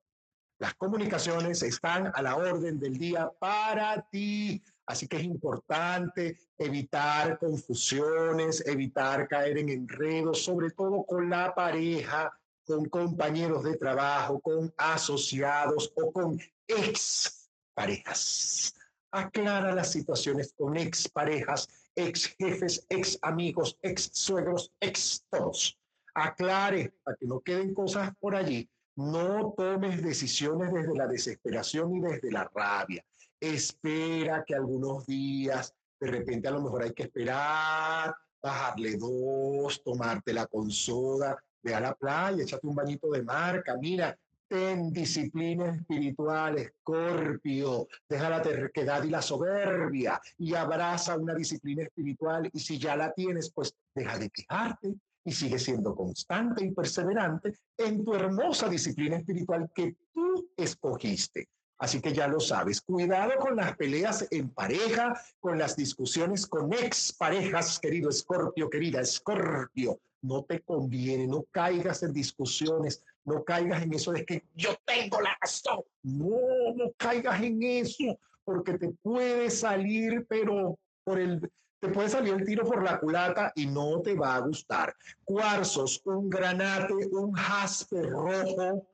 Las comunicaciones están a la orden del día para ti. Así que es importante evitar confusiones, evitar caer en enredos, sobre todo con la pareja, con compañeros de trabajo, con asociados o con ex parejas. Aclara las situaciones con ex parejas, ex jefes, ex amigos, ex suegros, ex todos. Aclare para que no queden cosas por allí. No tomes decisiones desde la desesperación y desde la rabia. Espera que algunos días, de repente a lo mejor hay que esperar, bajarle dos, tomártela con soda, ve a la playa, échate un bañito de mar, camina, ten disciplina espiritual, Escorpio, deja la terquedad y la soberbia y abraza una disciplina espiritual y si ya la tienes, pues deja de quejarte y sigue siendo constante y perseverante en tu hermosa disciplina espiritual que tú escogiste. Así que ya lo sabes, cuidado con las peleas en pareja, con las discusiones con ex parejas, querido Escorpio, querida Escorpio no te conviene, no caigas en discusiones, no caigas en eso de que yo tengo la razón. No, no caigas en eso, porque te puede salir, pero por el, te puede salir el tiro por la culata y no te va a gustar. Cuarzos, un granate, un jaspe rojo,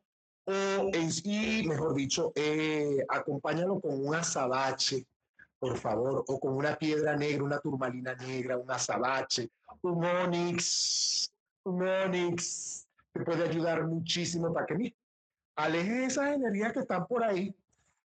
o en sí, mejor dicho, eh, acompáñalo con un azabache, por favor, o con una piedra negra, una turmalina negra, un azabache, un onix, un onix, te puede ayudar muchísimo para que mire, aleje esas energías que están por ahí,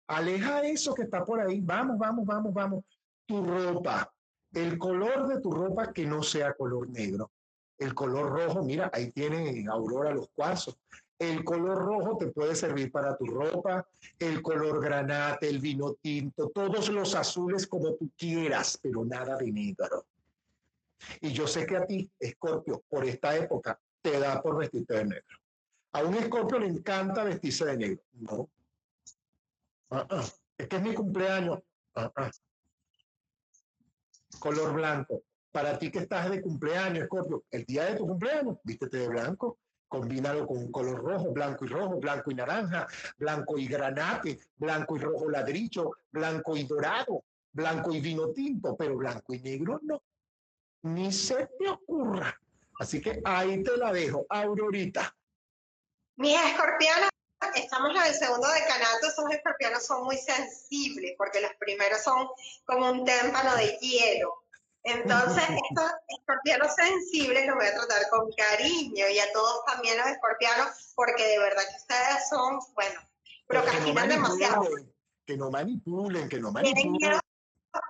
aleja eso que está por ahí, vamos, vamos, vamos, vamos, tu ropa, el color de tu ropa que no sea color negro, el color rojo, mira, ahí tiene Aurora los cuarzos, el color rojo te puede servir para tu ropa, el color granate, el vino tinto, todos los azules como tú quieras, pero nada de negro. Y yo sé que a ti, Escorpio, por esta época, te da por vestirte de negro. A un Escorpio le encanta vestirse de negro. No. Ah, ah. Es que es mi cumpleaños. Ah, Color blanco. Para ti que estás de cumpleaños, Escorpio, el día de tu cumpleaños, vístete de blanco. Combínalo con un color rojo, blanco y rojo, blanco y naranja, blanco y granate, blanco y rojo ladrillo, blanco y dorado, blanco y vino tinto, pero blanco y negro no ni se te ocurra. Así que ahí te la dejo, Aurorita. Mis escorpianos, estamos en el segundo decanato, esos escorpianos son muy sensibles, porque los primeros son como un témpano de hielo. Entonces, estos escorpianos sensibles los voy a tratar con cariño y a todos también los escorpianos, porque de verdad que ustedes son, bueno, procrastinan demasiado. Que no manipulen, que no manipulen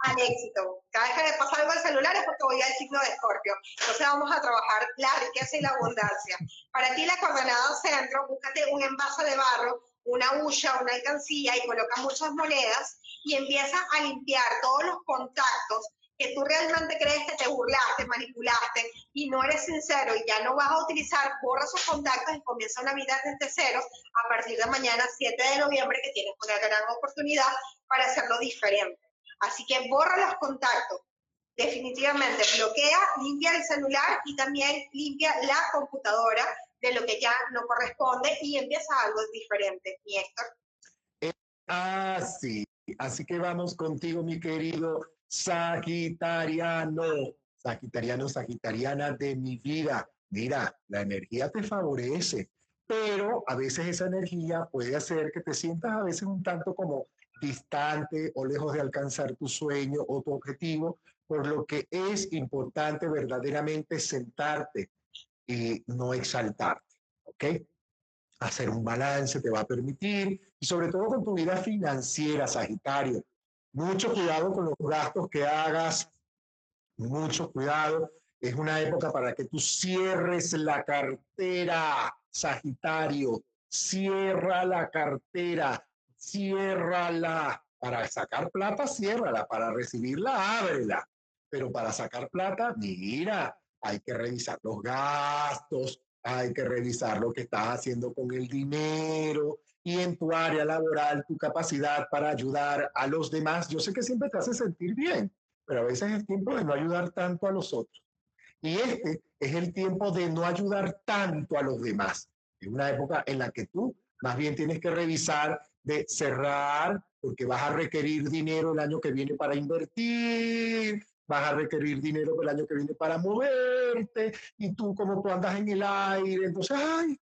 al éxito. Cada vez que me pasa algo al celular es porque voy al signo de Escorpio. Entonces vamos a trabajar la riqueza y la abundancia. Para ti la coordenada centro, búscate un envase de barro, una hucha, una alcancía y coloca muchas monedas y empieza a limpiar todos los contactos que tú realmente crees que te burlaste, manipulaste y no eres sincero y ya no vas a utilizar, borra esos contactos y comienza una vida desde cero a partir de mañana 7 de noviembre que tienes una gran oportunidad para hacerlo diferente. Así que borra los contactos. Definitivamente bloquea, limpia el celular y también limpia la computadora de lo que ya no corresponde y empieza algo diferente, mi Héctor. Ah, sí. Así que vamos contigo, mi querido Sagitariano, Sagitariano, Sagitariana de mi vida. Mira, la energía te favorece, pero a veces esa energía puede hacer que te sientas a veces un tanto como distante o lejos de alcanzar tu sueño o tu objetivo, por lo que es importante verdaderamente sentarte y no exaltarte, ¿ok? Hacer un balance te va a permitir, y sobre todo con tu vida financiera, Sagitario, mucho cuidado con los gastos que hagas, mucho cuidado. Es una época para que tú cierres la cartera, Sagitario. Cierra la cartera, ciérrala. Para sacar plata, ciérrala. Para recibirla, ábrela. Pero para sacar plata, mira, hay que revisar los gastos, hay que revisar lo que estás haciendo con el dinero, y en tu área laboral, tu capacidad para ayudar a los demás. Yo sé que siempre te hace sentir bien, pero a veces es tiempo de no ayudar tanto a los otros. Y este es el tiempo de no ayudar tanto a los demás. Es una época en la que tú más bien tienes que revisar de cerrar, porque vas a requerir dinero el año que viene para invertir, vas a requerir dinero el año que viene para moverte, y tú como tú andas en el aire, entonces, ay,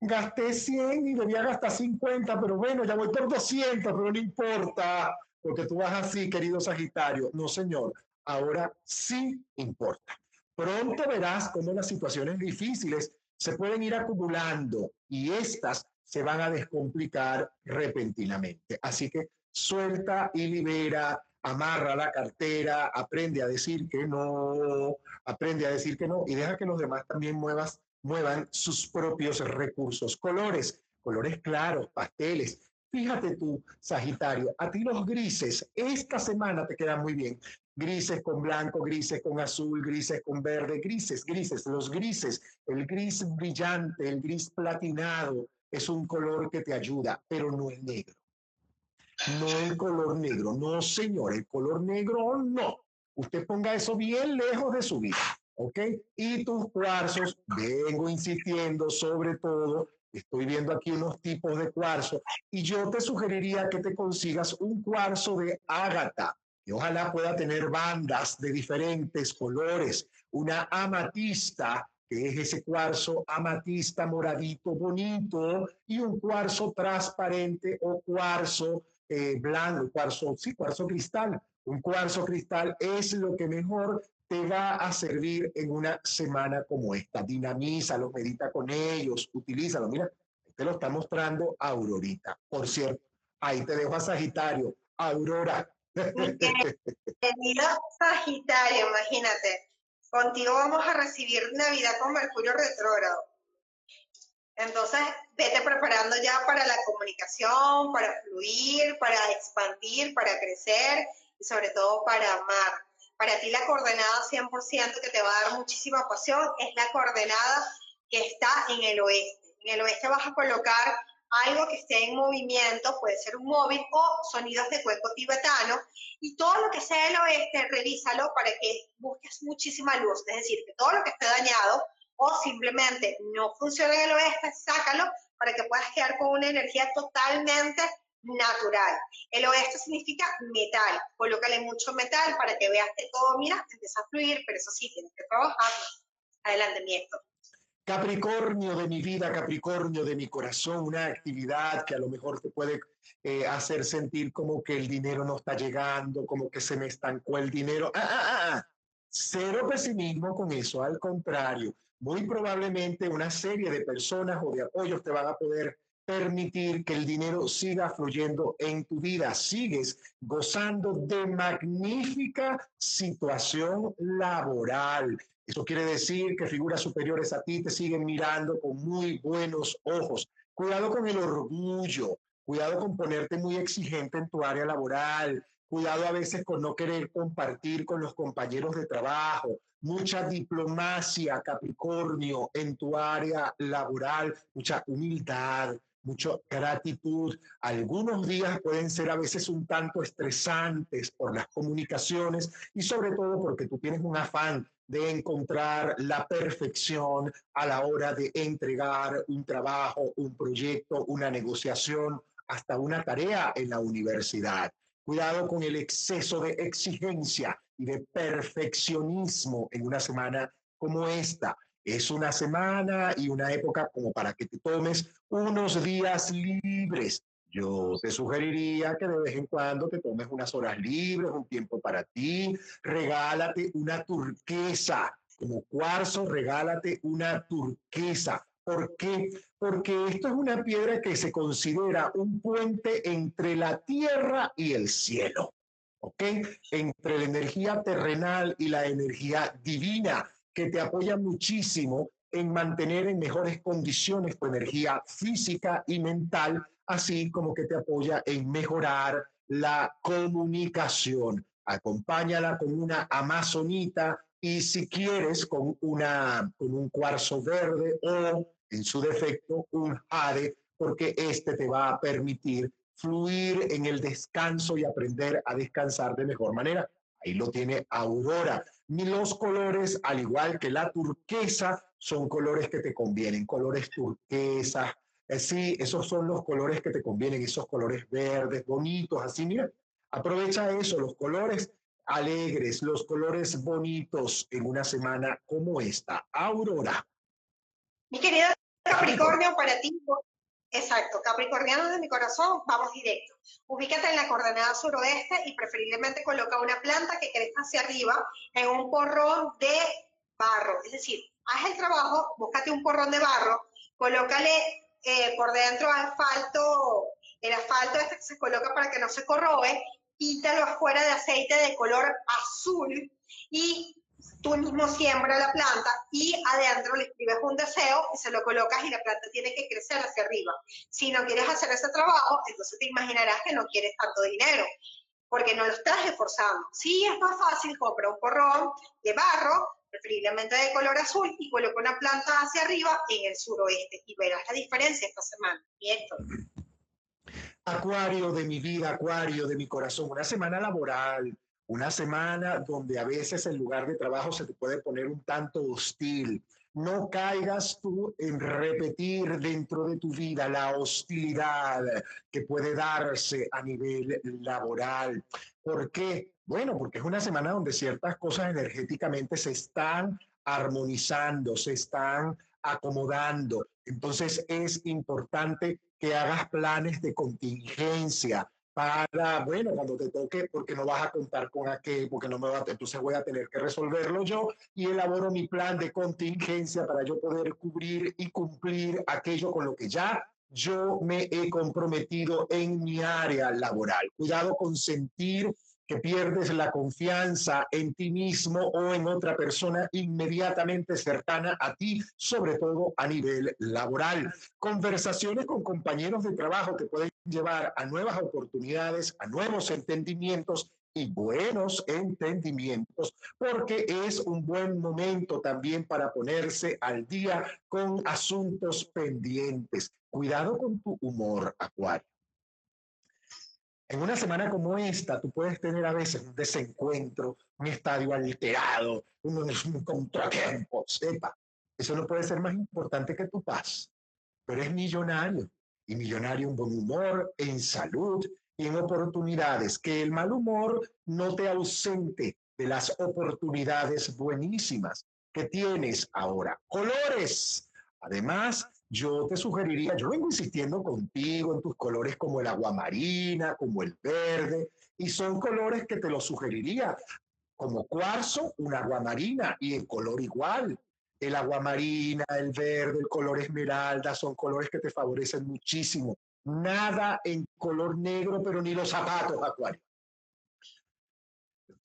gasté 100 y debía gastar 50, pero bueno, ya voy por 200, pero no importa, porque tú vas así, querido Sagitario. No, señor, ahora sí importa. Pronto verás cómo las situaciones difíciles se pueden ir acumulando y estas se van a descomplicar repentinamente. Así que suelta y libera, amarra la cartera, aprende a decir que no, aprende a decir que no y deja que los demás también muevas muevan sus propios recursos. Colores, colores claros, pasteles. Fíjate tú, Sagitario, a ti los grises esta semana te quedan muy bien. Grises con blanco, grises con azul, grises con verde, grises, grises, los grises, el gris brillante, el gris platinado, es un color que te ayuda, pero no el negro. No el color negro, no señor, el color negro no. Usted ponga eso bien lejos de su vida. ¿ok? Y tus cuarzos, vengo insistiendo sobre todo, estoy viendo aquí unos tipos de cuarzo, y yo te sugeriría que te consigas un cuarzo de ágata, que ojalá pueda tener bandas de diferentes colores, una amatista, que es ese cuarzo amatista moradito bonito, y un cuarzo transparente o cuarzo eh, blanco, cuarzo, sí, cuarzo cristal. Un cuarzo cristal es lo que mejor te va a servir en una semana como esta. Dinamízalo, medita con ellos, utilízalo. Mira, te lo está mostrando Aurorita. Por cierto, ahí te dejo a Sagitario. Aurora. Querido Sagitario, imagínate, contigo vamos a recibir Navidad con Mercurio retrógrado. Entonces, vete preparando ya para la comunicación, para fluir, para expandir, para crecer y sobre todo para amar para ti la coordenada 100% que te va a dar muchísima pasión es la coordenada que está en el oeste. En el oeste vas a colocar algo que esté en movimiento, puede ser un móvil o sonidos de cuenco tibetano, y todo lo que sea del oeste, revísalo para que busques muchísima luz, es decir, que todo lo que esté dañado o simplemente no funcione en el oeste, sácalo para que puedas quedar con una energía totalmente natural. El oeste significa metal. Colócale mucho metal para que veas que todo, mira, empieza a fluir, pero eso sí, tienes que trabajar. Adelante, mi Capricornio de mi vida, Capricornio de mi corazón, una actividad que a lo mejor te puede eh, hacer sentir como que el dinero no está llegando, como que se me estancó el dinero. Ah, ah, ah, ah. Cero pesimismo con eso, al contrario, muy probablemente una serie de personas o de apoyos te van a poder permitir que el dinero siga fluyendo en tu vida. Sigues gozando de magnífica situación laboral. Eso quiere decir que figuras superiores a ti te siguen mirando con muy buenos ojos. Cuidado con el orgullo, cuidado con ponerte muy exigente en tu área laboral, cuidado a veces con no querer compartir con los compañeros de trabajo, mucha diplomacia, Capricornio, en tu área laboral, mucha humildad, mucha gratitud. Algunos días pueden ser a veces un tanto estresantes por las comunicaciones y sobre todo porque tú tienes un afán de encontrar la perfección a la hora de entregar un trabajo, un proyecto, una negociación, hasta una tarea en la universidad. Cuidado con el exceso de exigencia y de perfeccionismo en una semana como esta. Es una semana y una época como para que te tomes unos días libres. Yo te sugeriría que de vez en cuando te tomes unas horas libres, un tiempo para ti, regálate una turquesa, como cuarzo, regálate una turquesa. ¿Por qué? Porque esto es una piedra que se considera un puente entre la tierra y el cielo, ¿ok? Entre la energía terrenal y la energía divina, que te apoya muchísimo en mantener en mejores condiciones tu energía física y mental, así como que te apoya en mejorar la comunicación. Acompáñala con una amazonita y si quieres con, una, con un cuarzo verde o en su defecto un jade, porque este te va a permitir fluir en el descanso y aprender a descansar de mejor manera. Ahí lo tiene Aurora. Ni los colores, al igual que la turquesa, son colores que te convienen, colores turquesa. Eh, sí, esos son los colores que te convienen, esos colores verdes, bonitos, así, mira. Aprovecha eso, los colores alegres, los colores bonitos en una semana como esta. Aurora. Mi querida Capricornio, para ti, exacto, Capricorniano de mi corazón, vamos directo. Ubícate en la coordenada suroeste y preferiblemente coloca una planta que crezca hacia arriba en un porrón de barro. Es decir, haz el trabajo, búscate un porrón de barro, colócale eh, por dentro asfalto, el asfalto este que se coloca para que no se corroe píntalo afuera de aceite de color azul y tú mismo siembra la planta y adentro le escribes un deseo y se lo colocas y la planta tiene que crecer hacia arriba. Si no quieres hacer ese trabajo, entonces te imaginarás que no quieres tanto dinero porque no lo estás esforzando. Sí, es más fácil, compra un porrón de barro, preferiblemente de color azul, y coloca una planta hacia arriba en el suroeste y verás la diferencia esta semana. Y esto. Acuario de mi vida, acuario de mi corazón, una semana laboral, una semana donde a veces el lugar de trabajo se te puede poner un tanto hostil. No caigas tú en repetir dentro de tu vida la hostilidad que puede darse a nivel laboral. ¿Por qué? Bueno, porque es una semana donde ciertas cosas energéticamente se están armonizando, se están acomodando. Entonces es importante que hagas planes de contingencia para, bueno, cuando te toque, porque no vas a contar con aquel, porque no me va entonces voy a tener que resolverlo yo y elaboro mi plan de contingencia para yo poder cubrir y cumplir aquello con lo que ya yo me he comprometido en mi área laboral. Cuidado con sentir que pierdes la confianza en ti mismo o en otra persona inmediatamente cercana a ti, sobre todo a nivel laboral. Conversaciones con compañeros de trabajo que pueden llevar a nuevas oportunidades, a nuevos entendimientos y buenos entendimientos, porque es un buen momento también para ponerse al día con asuntos pendientes. Cuidado con tu humor, Acuario. En una semana como esta, tú puedes tener a veces un desencuentro, un estadio alterado, un, un contratiempo, sepa. Eso no puede ser más importante que tu paz. Pero es millonario, y millonario en buen humor, en salud en oportunidades. Que el mal humor no te ausente de las oportunidades buenísimas que tienes ahora. Colores. Además, yo te sugeriría, yo vengo insistiendo contigo en tus colores como el agua marina, como el verde, y son colores que te los sugeriría, como cuarzo, un agua marina y el color igual. el agua marina, el verde, el color esmeralda, son colores que te favorecen muchísimo. Nada en color negro, pero ni los zapatos, Acuario.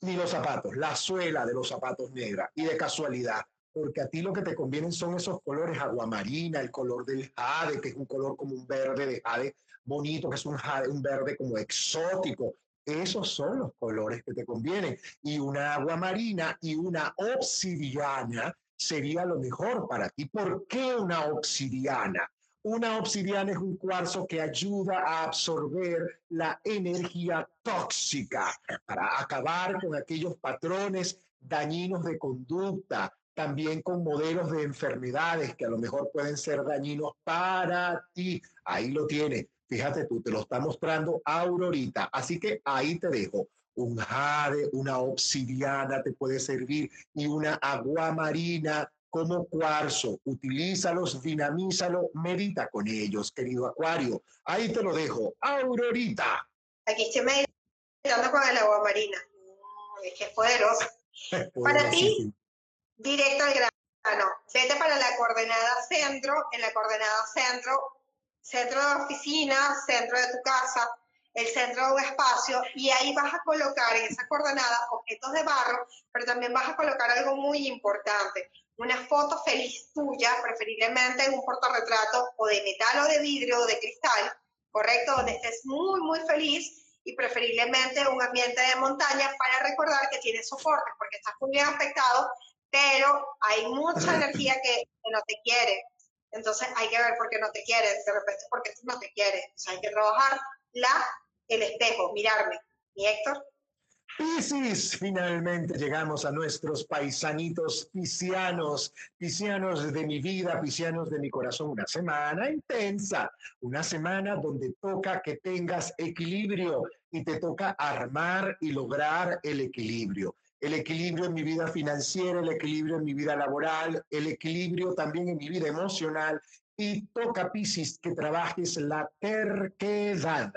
Ni los zapatos, la suela de los zapatos negra y de casualidad porque a ti lo que te convienen son esos colores aguamarina, el color del jade, que es un color como un verde de jade bonito, que es un jade, un verde como exótico. Esos son los colores que te convienen. Y una agua marina y una obsidiana sería lo mejor para ti. ¿Por qué una obsidiana? Una obsidiana es un cuarzo que ayuda a absorber la energía tóxica para acabar con aquellos patrones dañinos de conducta, también con modelos de enfermedades que a lo mejor pueden ser dañinos para ti. Ahí lo tienes. Fíjate tú, te lo está mostrando Aurorita. Así que ahí te dejo. Un jade, una obsidiana te puede servir y una agua marina como cuarzo. Utilízalos, dinamízalo, medita con ellos, querido Acuario. Ahí te lo dejo. Aurorita. Aquí estoy meditando con el agua marina. Es que es poderoso. Para ti, directo al grano. Vete para la coordenada centro, en la coordenada centro, centro de oficina, centro de tu casa, el centro de un espacio, y ahí vas a colocar en esa coordenada objetos de barro, pero también vas a colocar algo muy importante, una foto feliz tuya, preferiblemente en un portarretrato o de metal o de vidrio o de cristal, ¿correcto? Donde estés muy, muy feliz y preferiblemente un ambiente de montaña para recordar que tienes soporte, porque estás muy bien afectado pero hay mucha energía que, no te quiere. Entonces hay que ver por qué no te quiere, de repente porque no te quiere. O sea, hay que trabajar la, el espejo, mirarme. ¿Mi Héctor? Piscis, finalmente llegamos a nuestros paisanitos piscianos, piscianos de mi vida, piscianos de mi corazón. Una semana intensa, una semana donde toca que tengas equilibrio y te toca armar y lograr el equilibrio el equilibrio en mi vida financiera, el equilibrio en mi vida laboral, el equilibrio también en mi vida emocional. Y toca, Piscis, que trabajes la terquedad.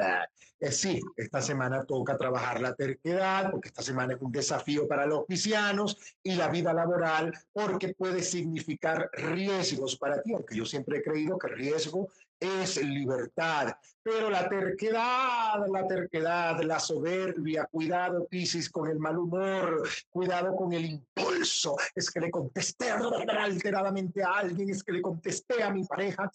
Eh, sí, esta semana toca trabajar la terquedad, porque esta semana es un desafío para los piscianos y la vida laboral, porque puede significar riesgos para ti, aunque yo siempre he creído que riesgo es libertad. Pero la terquedad, la terquedad, la soberbia, cuidado, Piscis, con el mal humor, cuidado con el impulso. Es que le contesté alteradamente a alguien, es que le contesté a mi pareja.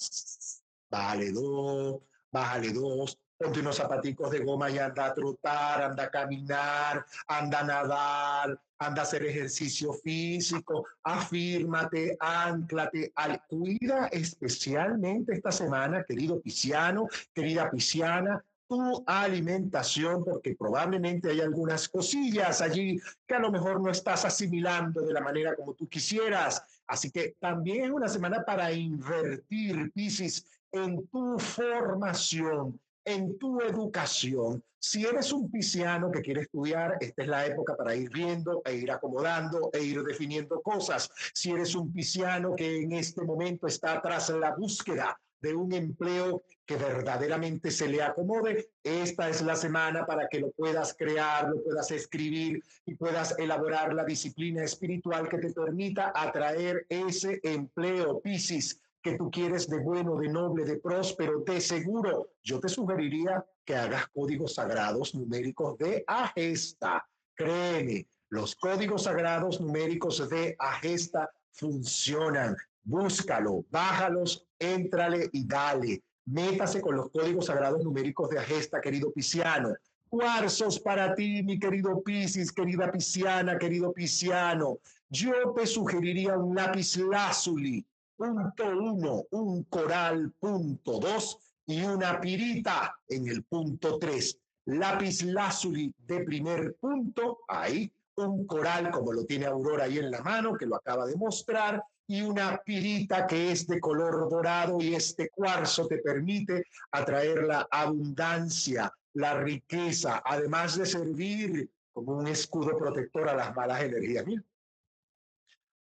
Vale dos, bájale dos, ponte unos zapaticos de goma y anda a trotar, anda a caminar, anda a nadar, anda a hacer ejercicio físico, afírmate, anclate, al, cuida especialmente esta semana, querido pisciano, querida pisciana, tu alimentación, porque probablemente hay algunas cosillas allí que a lo mejor no estás asimilando de la manera como tú quisieras. Así que también es una semana para invertir, Piscis, en tu formación, en tu educación. Si eres un pisciano que quiere estudiar, esta es la época para ir viendo e ir acomodando e ir definiendo cosas. Si eres un pisciano que en este momento está tras la búsqueda de un empleo que verdaderamente se le acomode, esta es la semana para que lo puedas crear, lo puedas escribir y puedas elaborar la disciplina espiritual que te permita atraer ese empleo, Piscis que tú quieres de bueno, de noble, de próspero, de seguro, yo te sugeriría que hagas códigos sagrados numéricos de Agesta. Créeme, los códigos sagrados numéricos de Agesta funcionan. Búscalo, bájalos, éntrale y dale. Métase con los códigos sagrados numéricos de Agesta, querido Pisciano. Cuarzos para ti, mi querido Piscis, querida Pisciana, querido Pisciano. Yo te sugeriría un lápiz lázuli punto uno, un coral punto dos y una pirita en el punto tres. Lápiz lazuli de primer punto, ahí, un coral como lo tiene Aurora ahí en la mano, que lo acaba de mostrar, y una pirita que es de color dorado y este cuarzo te permite atraer la abundancia, la riqueza, además de servir como un escudo protector a las malas energías.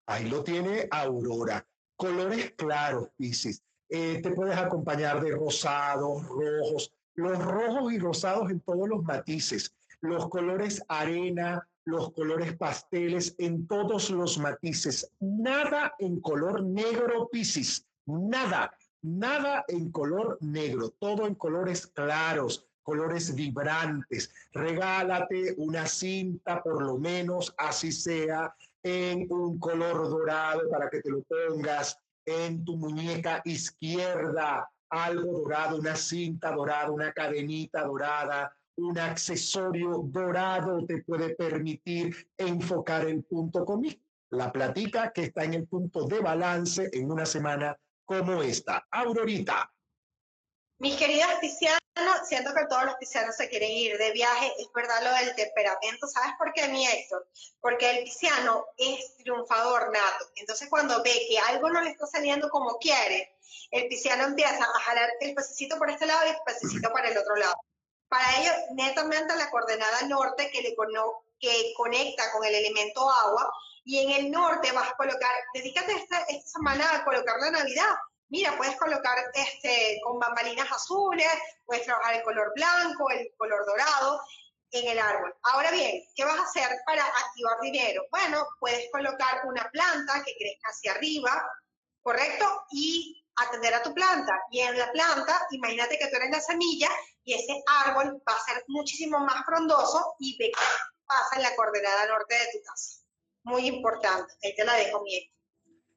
Ahí lo tiene Aurora. Colores claros, Piscis. Eh, te puedes acompañar de rosados, rojos, los rojos y rosados en todos los matices, los colores arena, los colores pasteles en todos los matices. Nada en color negro, Piscis. Nada, nada en color negro. Todo en colores claros, colores vibrantes. Regálate una cinta, por lo menos, así sea, en un color dorado para que te lo pongas en tu muñeca izquierda. Algo dorado, una cinta dorada, una cadenita dorada, un accesorio dorado te puede permitir enfocar el punto conmigo. La platica que está en el punto de balance en una semana como esta. Aurorita. Mis queridos piscianos, siento que todos los piscianos se quieren ir de viaje. Es verdad lo del temperamento. ¿Sabes por qué, mi Héctor? Porque el pisciano es triunfador nato. Entonces, cuando ve que algo no le está saliendo como quiere, el pisciano empieza a jalar el pececito por este lado y el pececito para el otro lado. Para ello, netamente la coordenada norte que, le que conecta con el elemento agua y en el norte vas a colocar, dedícate esta, esta semana a colocar la Navidad. Mira, puedes colocar este, con bambalinas azules, puedes trabajar el color blanco, el color dorado en el árbol. Ahora bien, ¿qué vas a hacer para activar dinero? Bueno, puedes colocar una planta que crezca hacia arriba, ¿correcto? Y atender a tu planta. Y en la planta, imagínate que tú eres la semilla y ese árbol va a ser muchísimo más frondoso y ve que pasa en la coordenada norte de tu casa. Muy importante. Ahí te la dejo, mi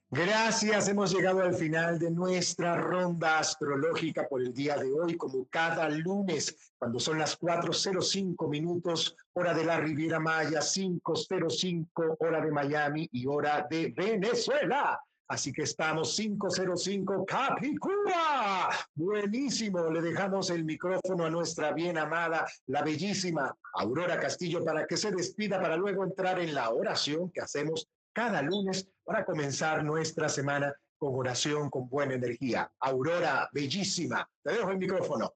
Gracias, hemos llegado al final de nuestra ronda astrológica por el día de hoy, como cada lunes, cuando son las 4.05 minutos, hora de la Riviera Maya, 5.05 hora de Miami y hora de Venezuela. Así que estamos 505 Capicúa. Buenísimo. Le dejamos el micrófono a nuestra bien amada, la bellísima Aurora Castillo para que se despida para luego entrar en la oración que hacemos cada lunes para comenzar nuestra semana con oración con buena energía. Aurora, bellísima. Te dejo el micrófono.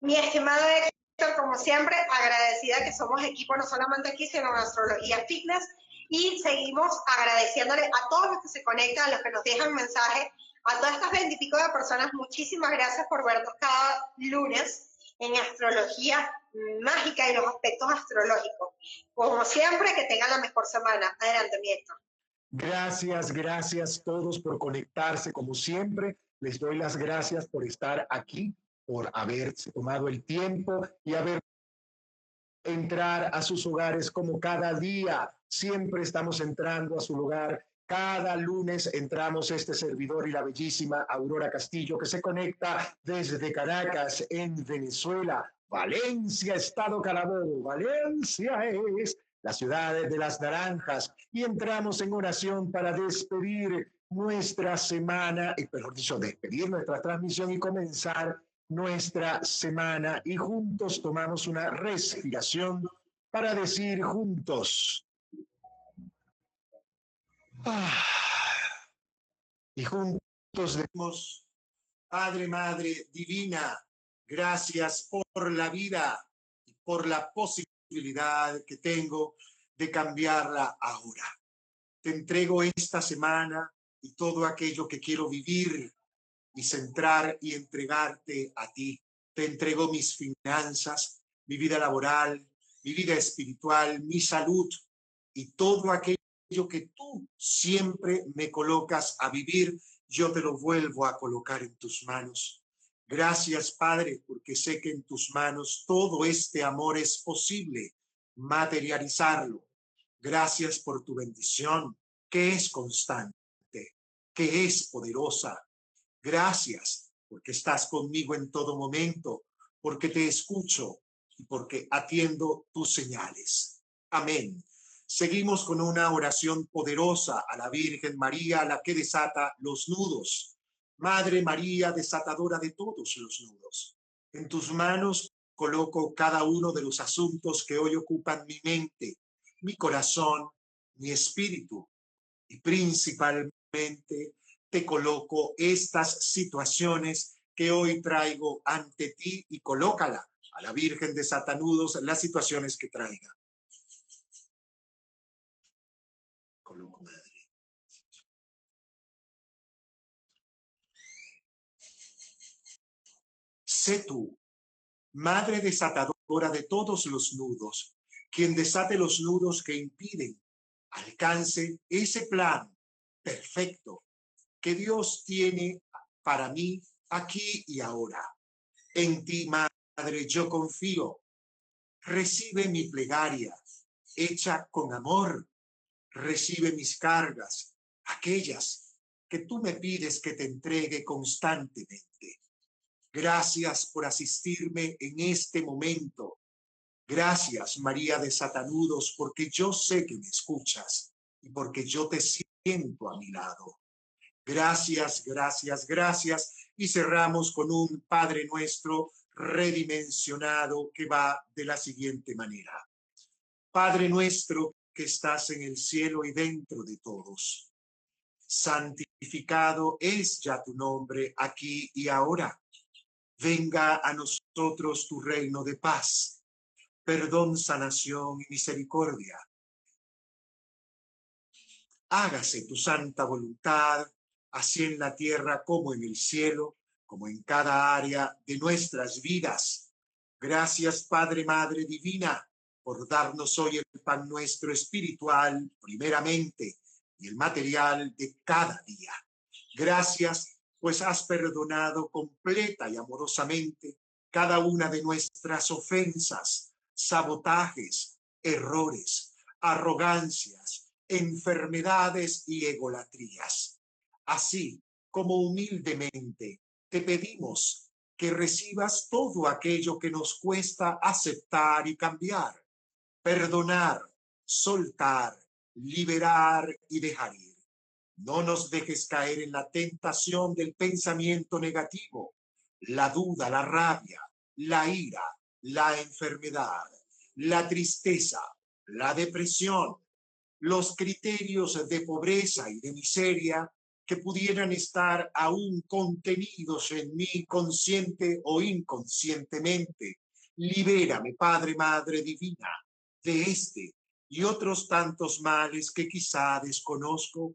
Mi estimado Héctor, como siempre, agradecida que somos equipo no solamente aquí, sino en Astrología Fitness y seguimos agradeciéndole a todos los que se conectan, a los que nos dejan mensajes, a todas estas veintipico de personas. Muchísimas gracias por vernos cada lunes en astrología mágica y los aspectos astrológicos. Como siempre, que tengan la mejor semana. Adelante, mi Gracias, gracias todos por conectarse como siempre. Les doy las gracias por estar aquí, por haberse tomado el tiempo y haber entrar a sus hogares como cada día. Siempre estamos entrando a su lugar. Cada lunes entramos este servidor y la bellísima Aurora Castillo que se conecta desde Caracas en Venezuela. Valencia, Estado Carabobo. Valencia es la ciudad de las naranjas. Y entramos en oración para despedir nuestra semana, y mejor dicho, despedir nuestra transmisión y comenzar nuestra semana y juntos tomamos una respiración para decir juntos. Ah, y juntos decimos, Padre, Madre Divina, gracias por la vida y por la posibilidad que tengo de cambiarla ahora. Te entrego esta semana y todo aquello que quiero vivir y centrar y entregarte a ti. Te entrego mis finanzas, mi vida laboral, mi vida espiritual, mi salud y todo aquello que tú siempre me colocas a vivir, yo te lo vuelvo a colocar en tus manos. Gracias, Padre, porque sé que en tus manos todo este amor es posible materializarlo. Gracias por tu bendición, que es constante, que es poderosa, Gracias porque estás conmigo en todo momento, porque te escucho y porque atiendo tus señales. Amén. Seguimos con una oración poderosa a la Virgen María, la que desata los nudos. Madre María, desatadora de todos los nudos. En tus manos coloco cada uno de los asuntos que hoy ocupan mi mente, mi corazón, mi espíritu y principalmente te coloco estas situaciones que hoy traigo ante ti y colócala a la Virgen de Satanudos las situaciones que traiga. Sé tú, madre desatadora de todos los nudos, quien desate los nudos que impiden alcance ese plan perfecto que Dios tiene para mí aquí y ahora. En ti, Madre, yo confío. Recibe mi plegaria, hecha con amor. Recibe mis cargas, aquellas que tú me pides que te entregue constantemente. Gracias por asistirme en este momento. Gracias, María de Satanudos, porque yo sé que me escuchas y porque yo te siento a mi lado. Gracias, gracias, gracias. Y cerramos con un Padre nuestro redimensionado que va de la siguiente manera. Padre nuestro que estás en el cielo y dentro de todos, santificado es ya tu nombre aquí y ahora. Venga a nosotros tu reino de paz, perdón, sanación y misericordia. Hágase tu santa voluntad así en la tierra como en el cielo, como en cada área de nuestras vidas. Gracias, Padre, Madre Divina, por darnos hoy el pan nuestro espiritual, primeramente, y el material de cada día. Gracias, pues has perdonado completa y amorosamente cada una de nuestras ofensas, sabotajes, errores, arrogancias, enfermedades y egolatrías. Así como humildemente te pedimos que recibas todo aquello que nos cuesta aceptar y cambiar, perdonar, soltar, liberar y dejar ir. No nos dejes caer en la tentación del pensamiento negativo, la duda, la rabia, la ira, la enfermedad, la tristeza, la depresión, los criterios de pobreza y de miseria que pudieran estar aún contenidos en mí consciente o inconscientemente. Libérame, Padre, Madre Divina, de este y otros tantos males que quizá desconozco.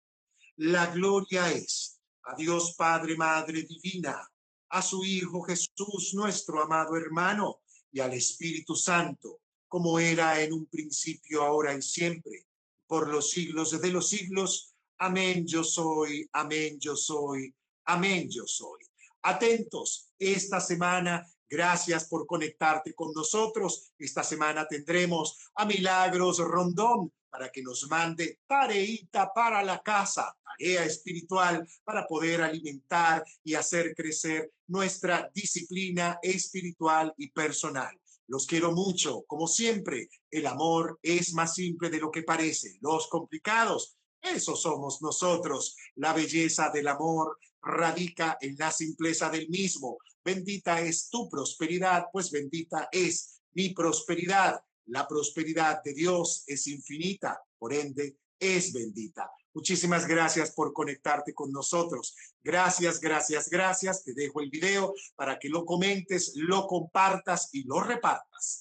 La gloria es a Dios Padre, Madre Divina, a su Hijo Jesús, nuestro amado hermano, y al Espíritu Santo, como era en un principio, ahora y siempre, por los siglos de los siglos. Amén, yo soy, amén, yo soy, amén, yo soy. Atentos, esta semana, gracias por conectarte con nosotros. Esta semana tendremos a Milagros Rondón para que nos mande tareita para la casa, tarea espiritual para poder alimentar y hacer crecer nuestra disciplina espiritual y personal. Los quiero mucho. Como siempre, el amor es más simple de lo que parece. Los complicados eso somos nosotros. La belleza del amor radica en la simpleza del mismo. Bendita es tu prosperidad, pues bendita es mi prosperidad. La prosperidad de Dios es infinita, por ende es bendita. Muchísimas gracias por conectarte con nosotros. Gracias, gracias, gracias. Te dejo el video para que lo comentes, lo compartas y lo repartas.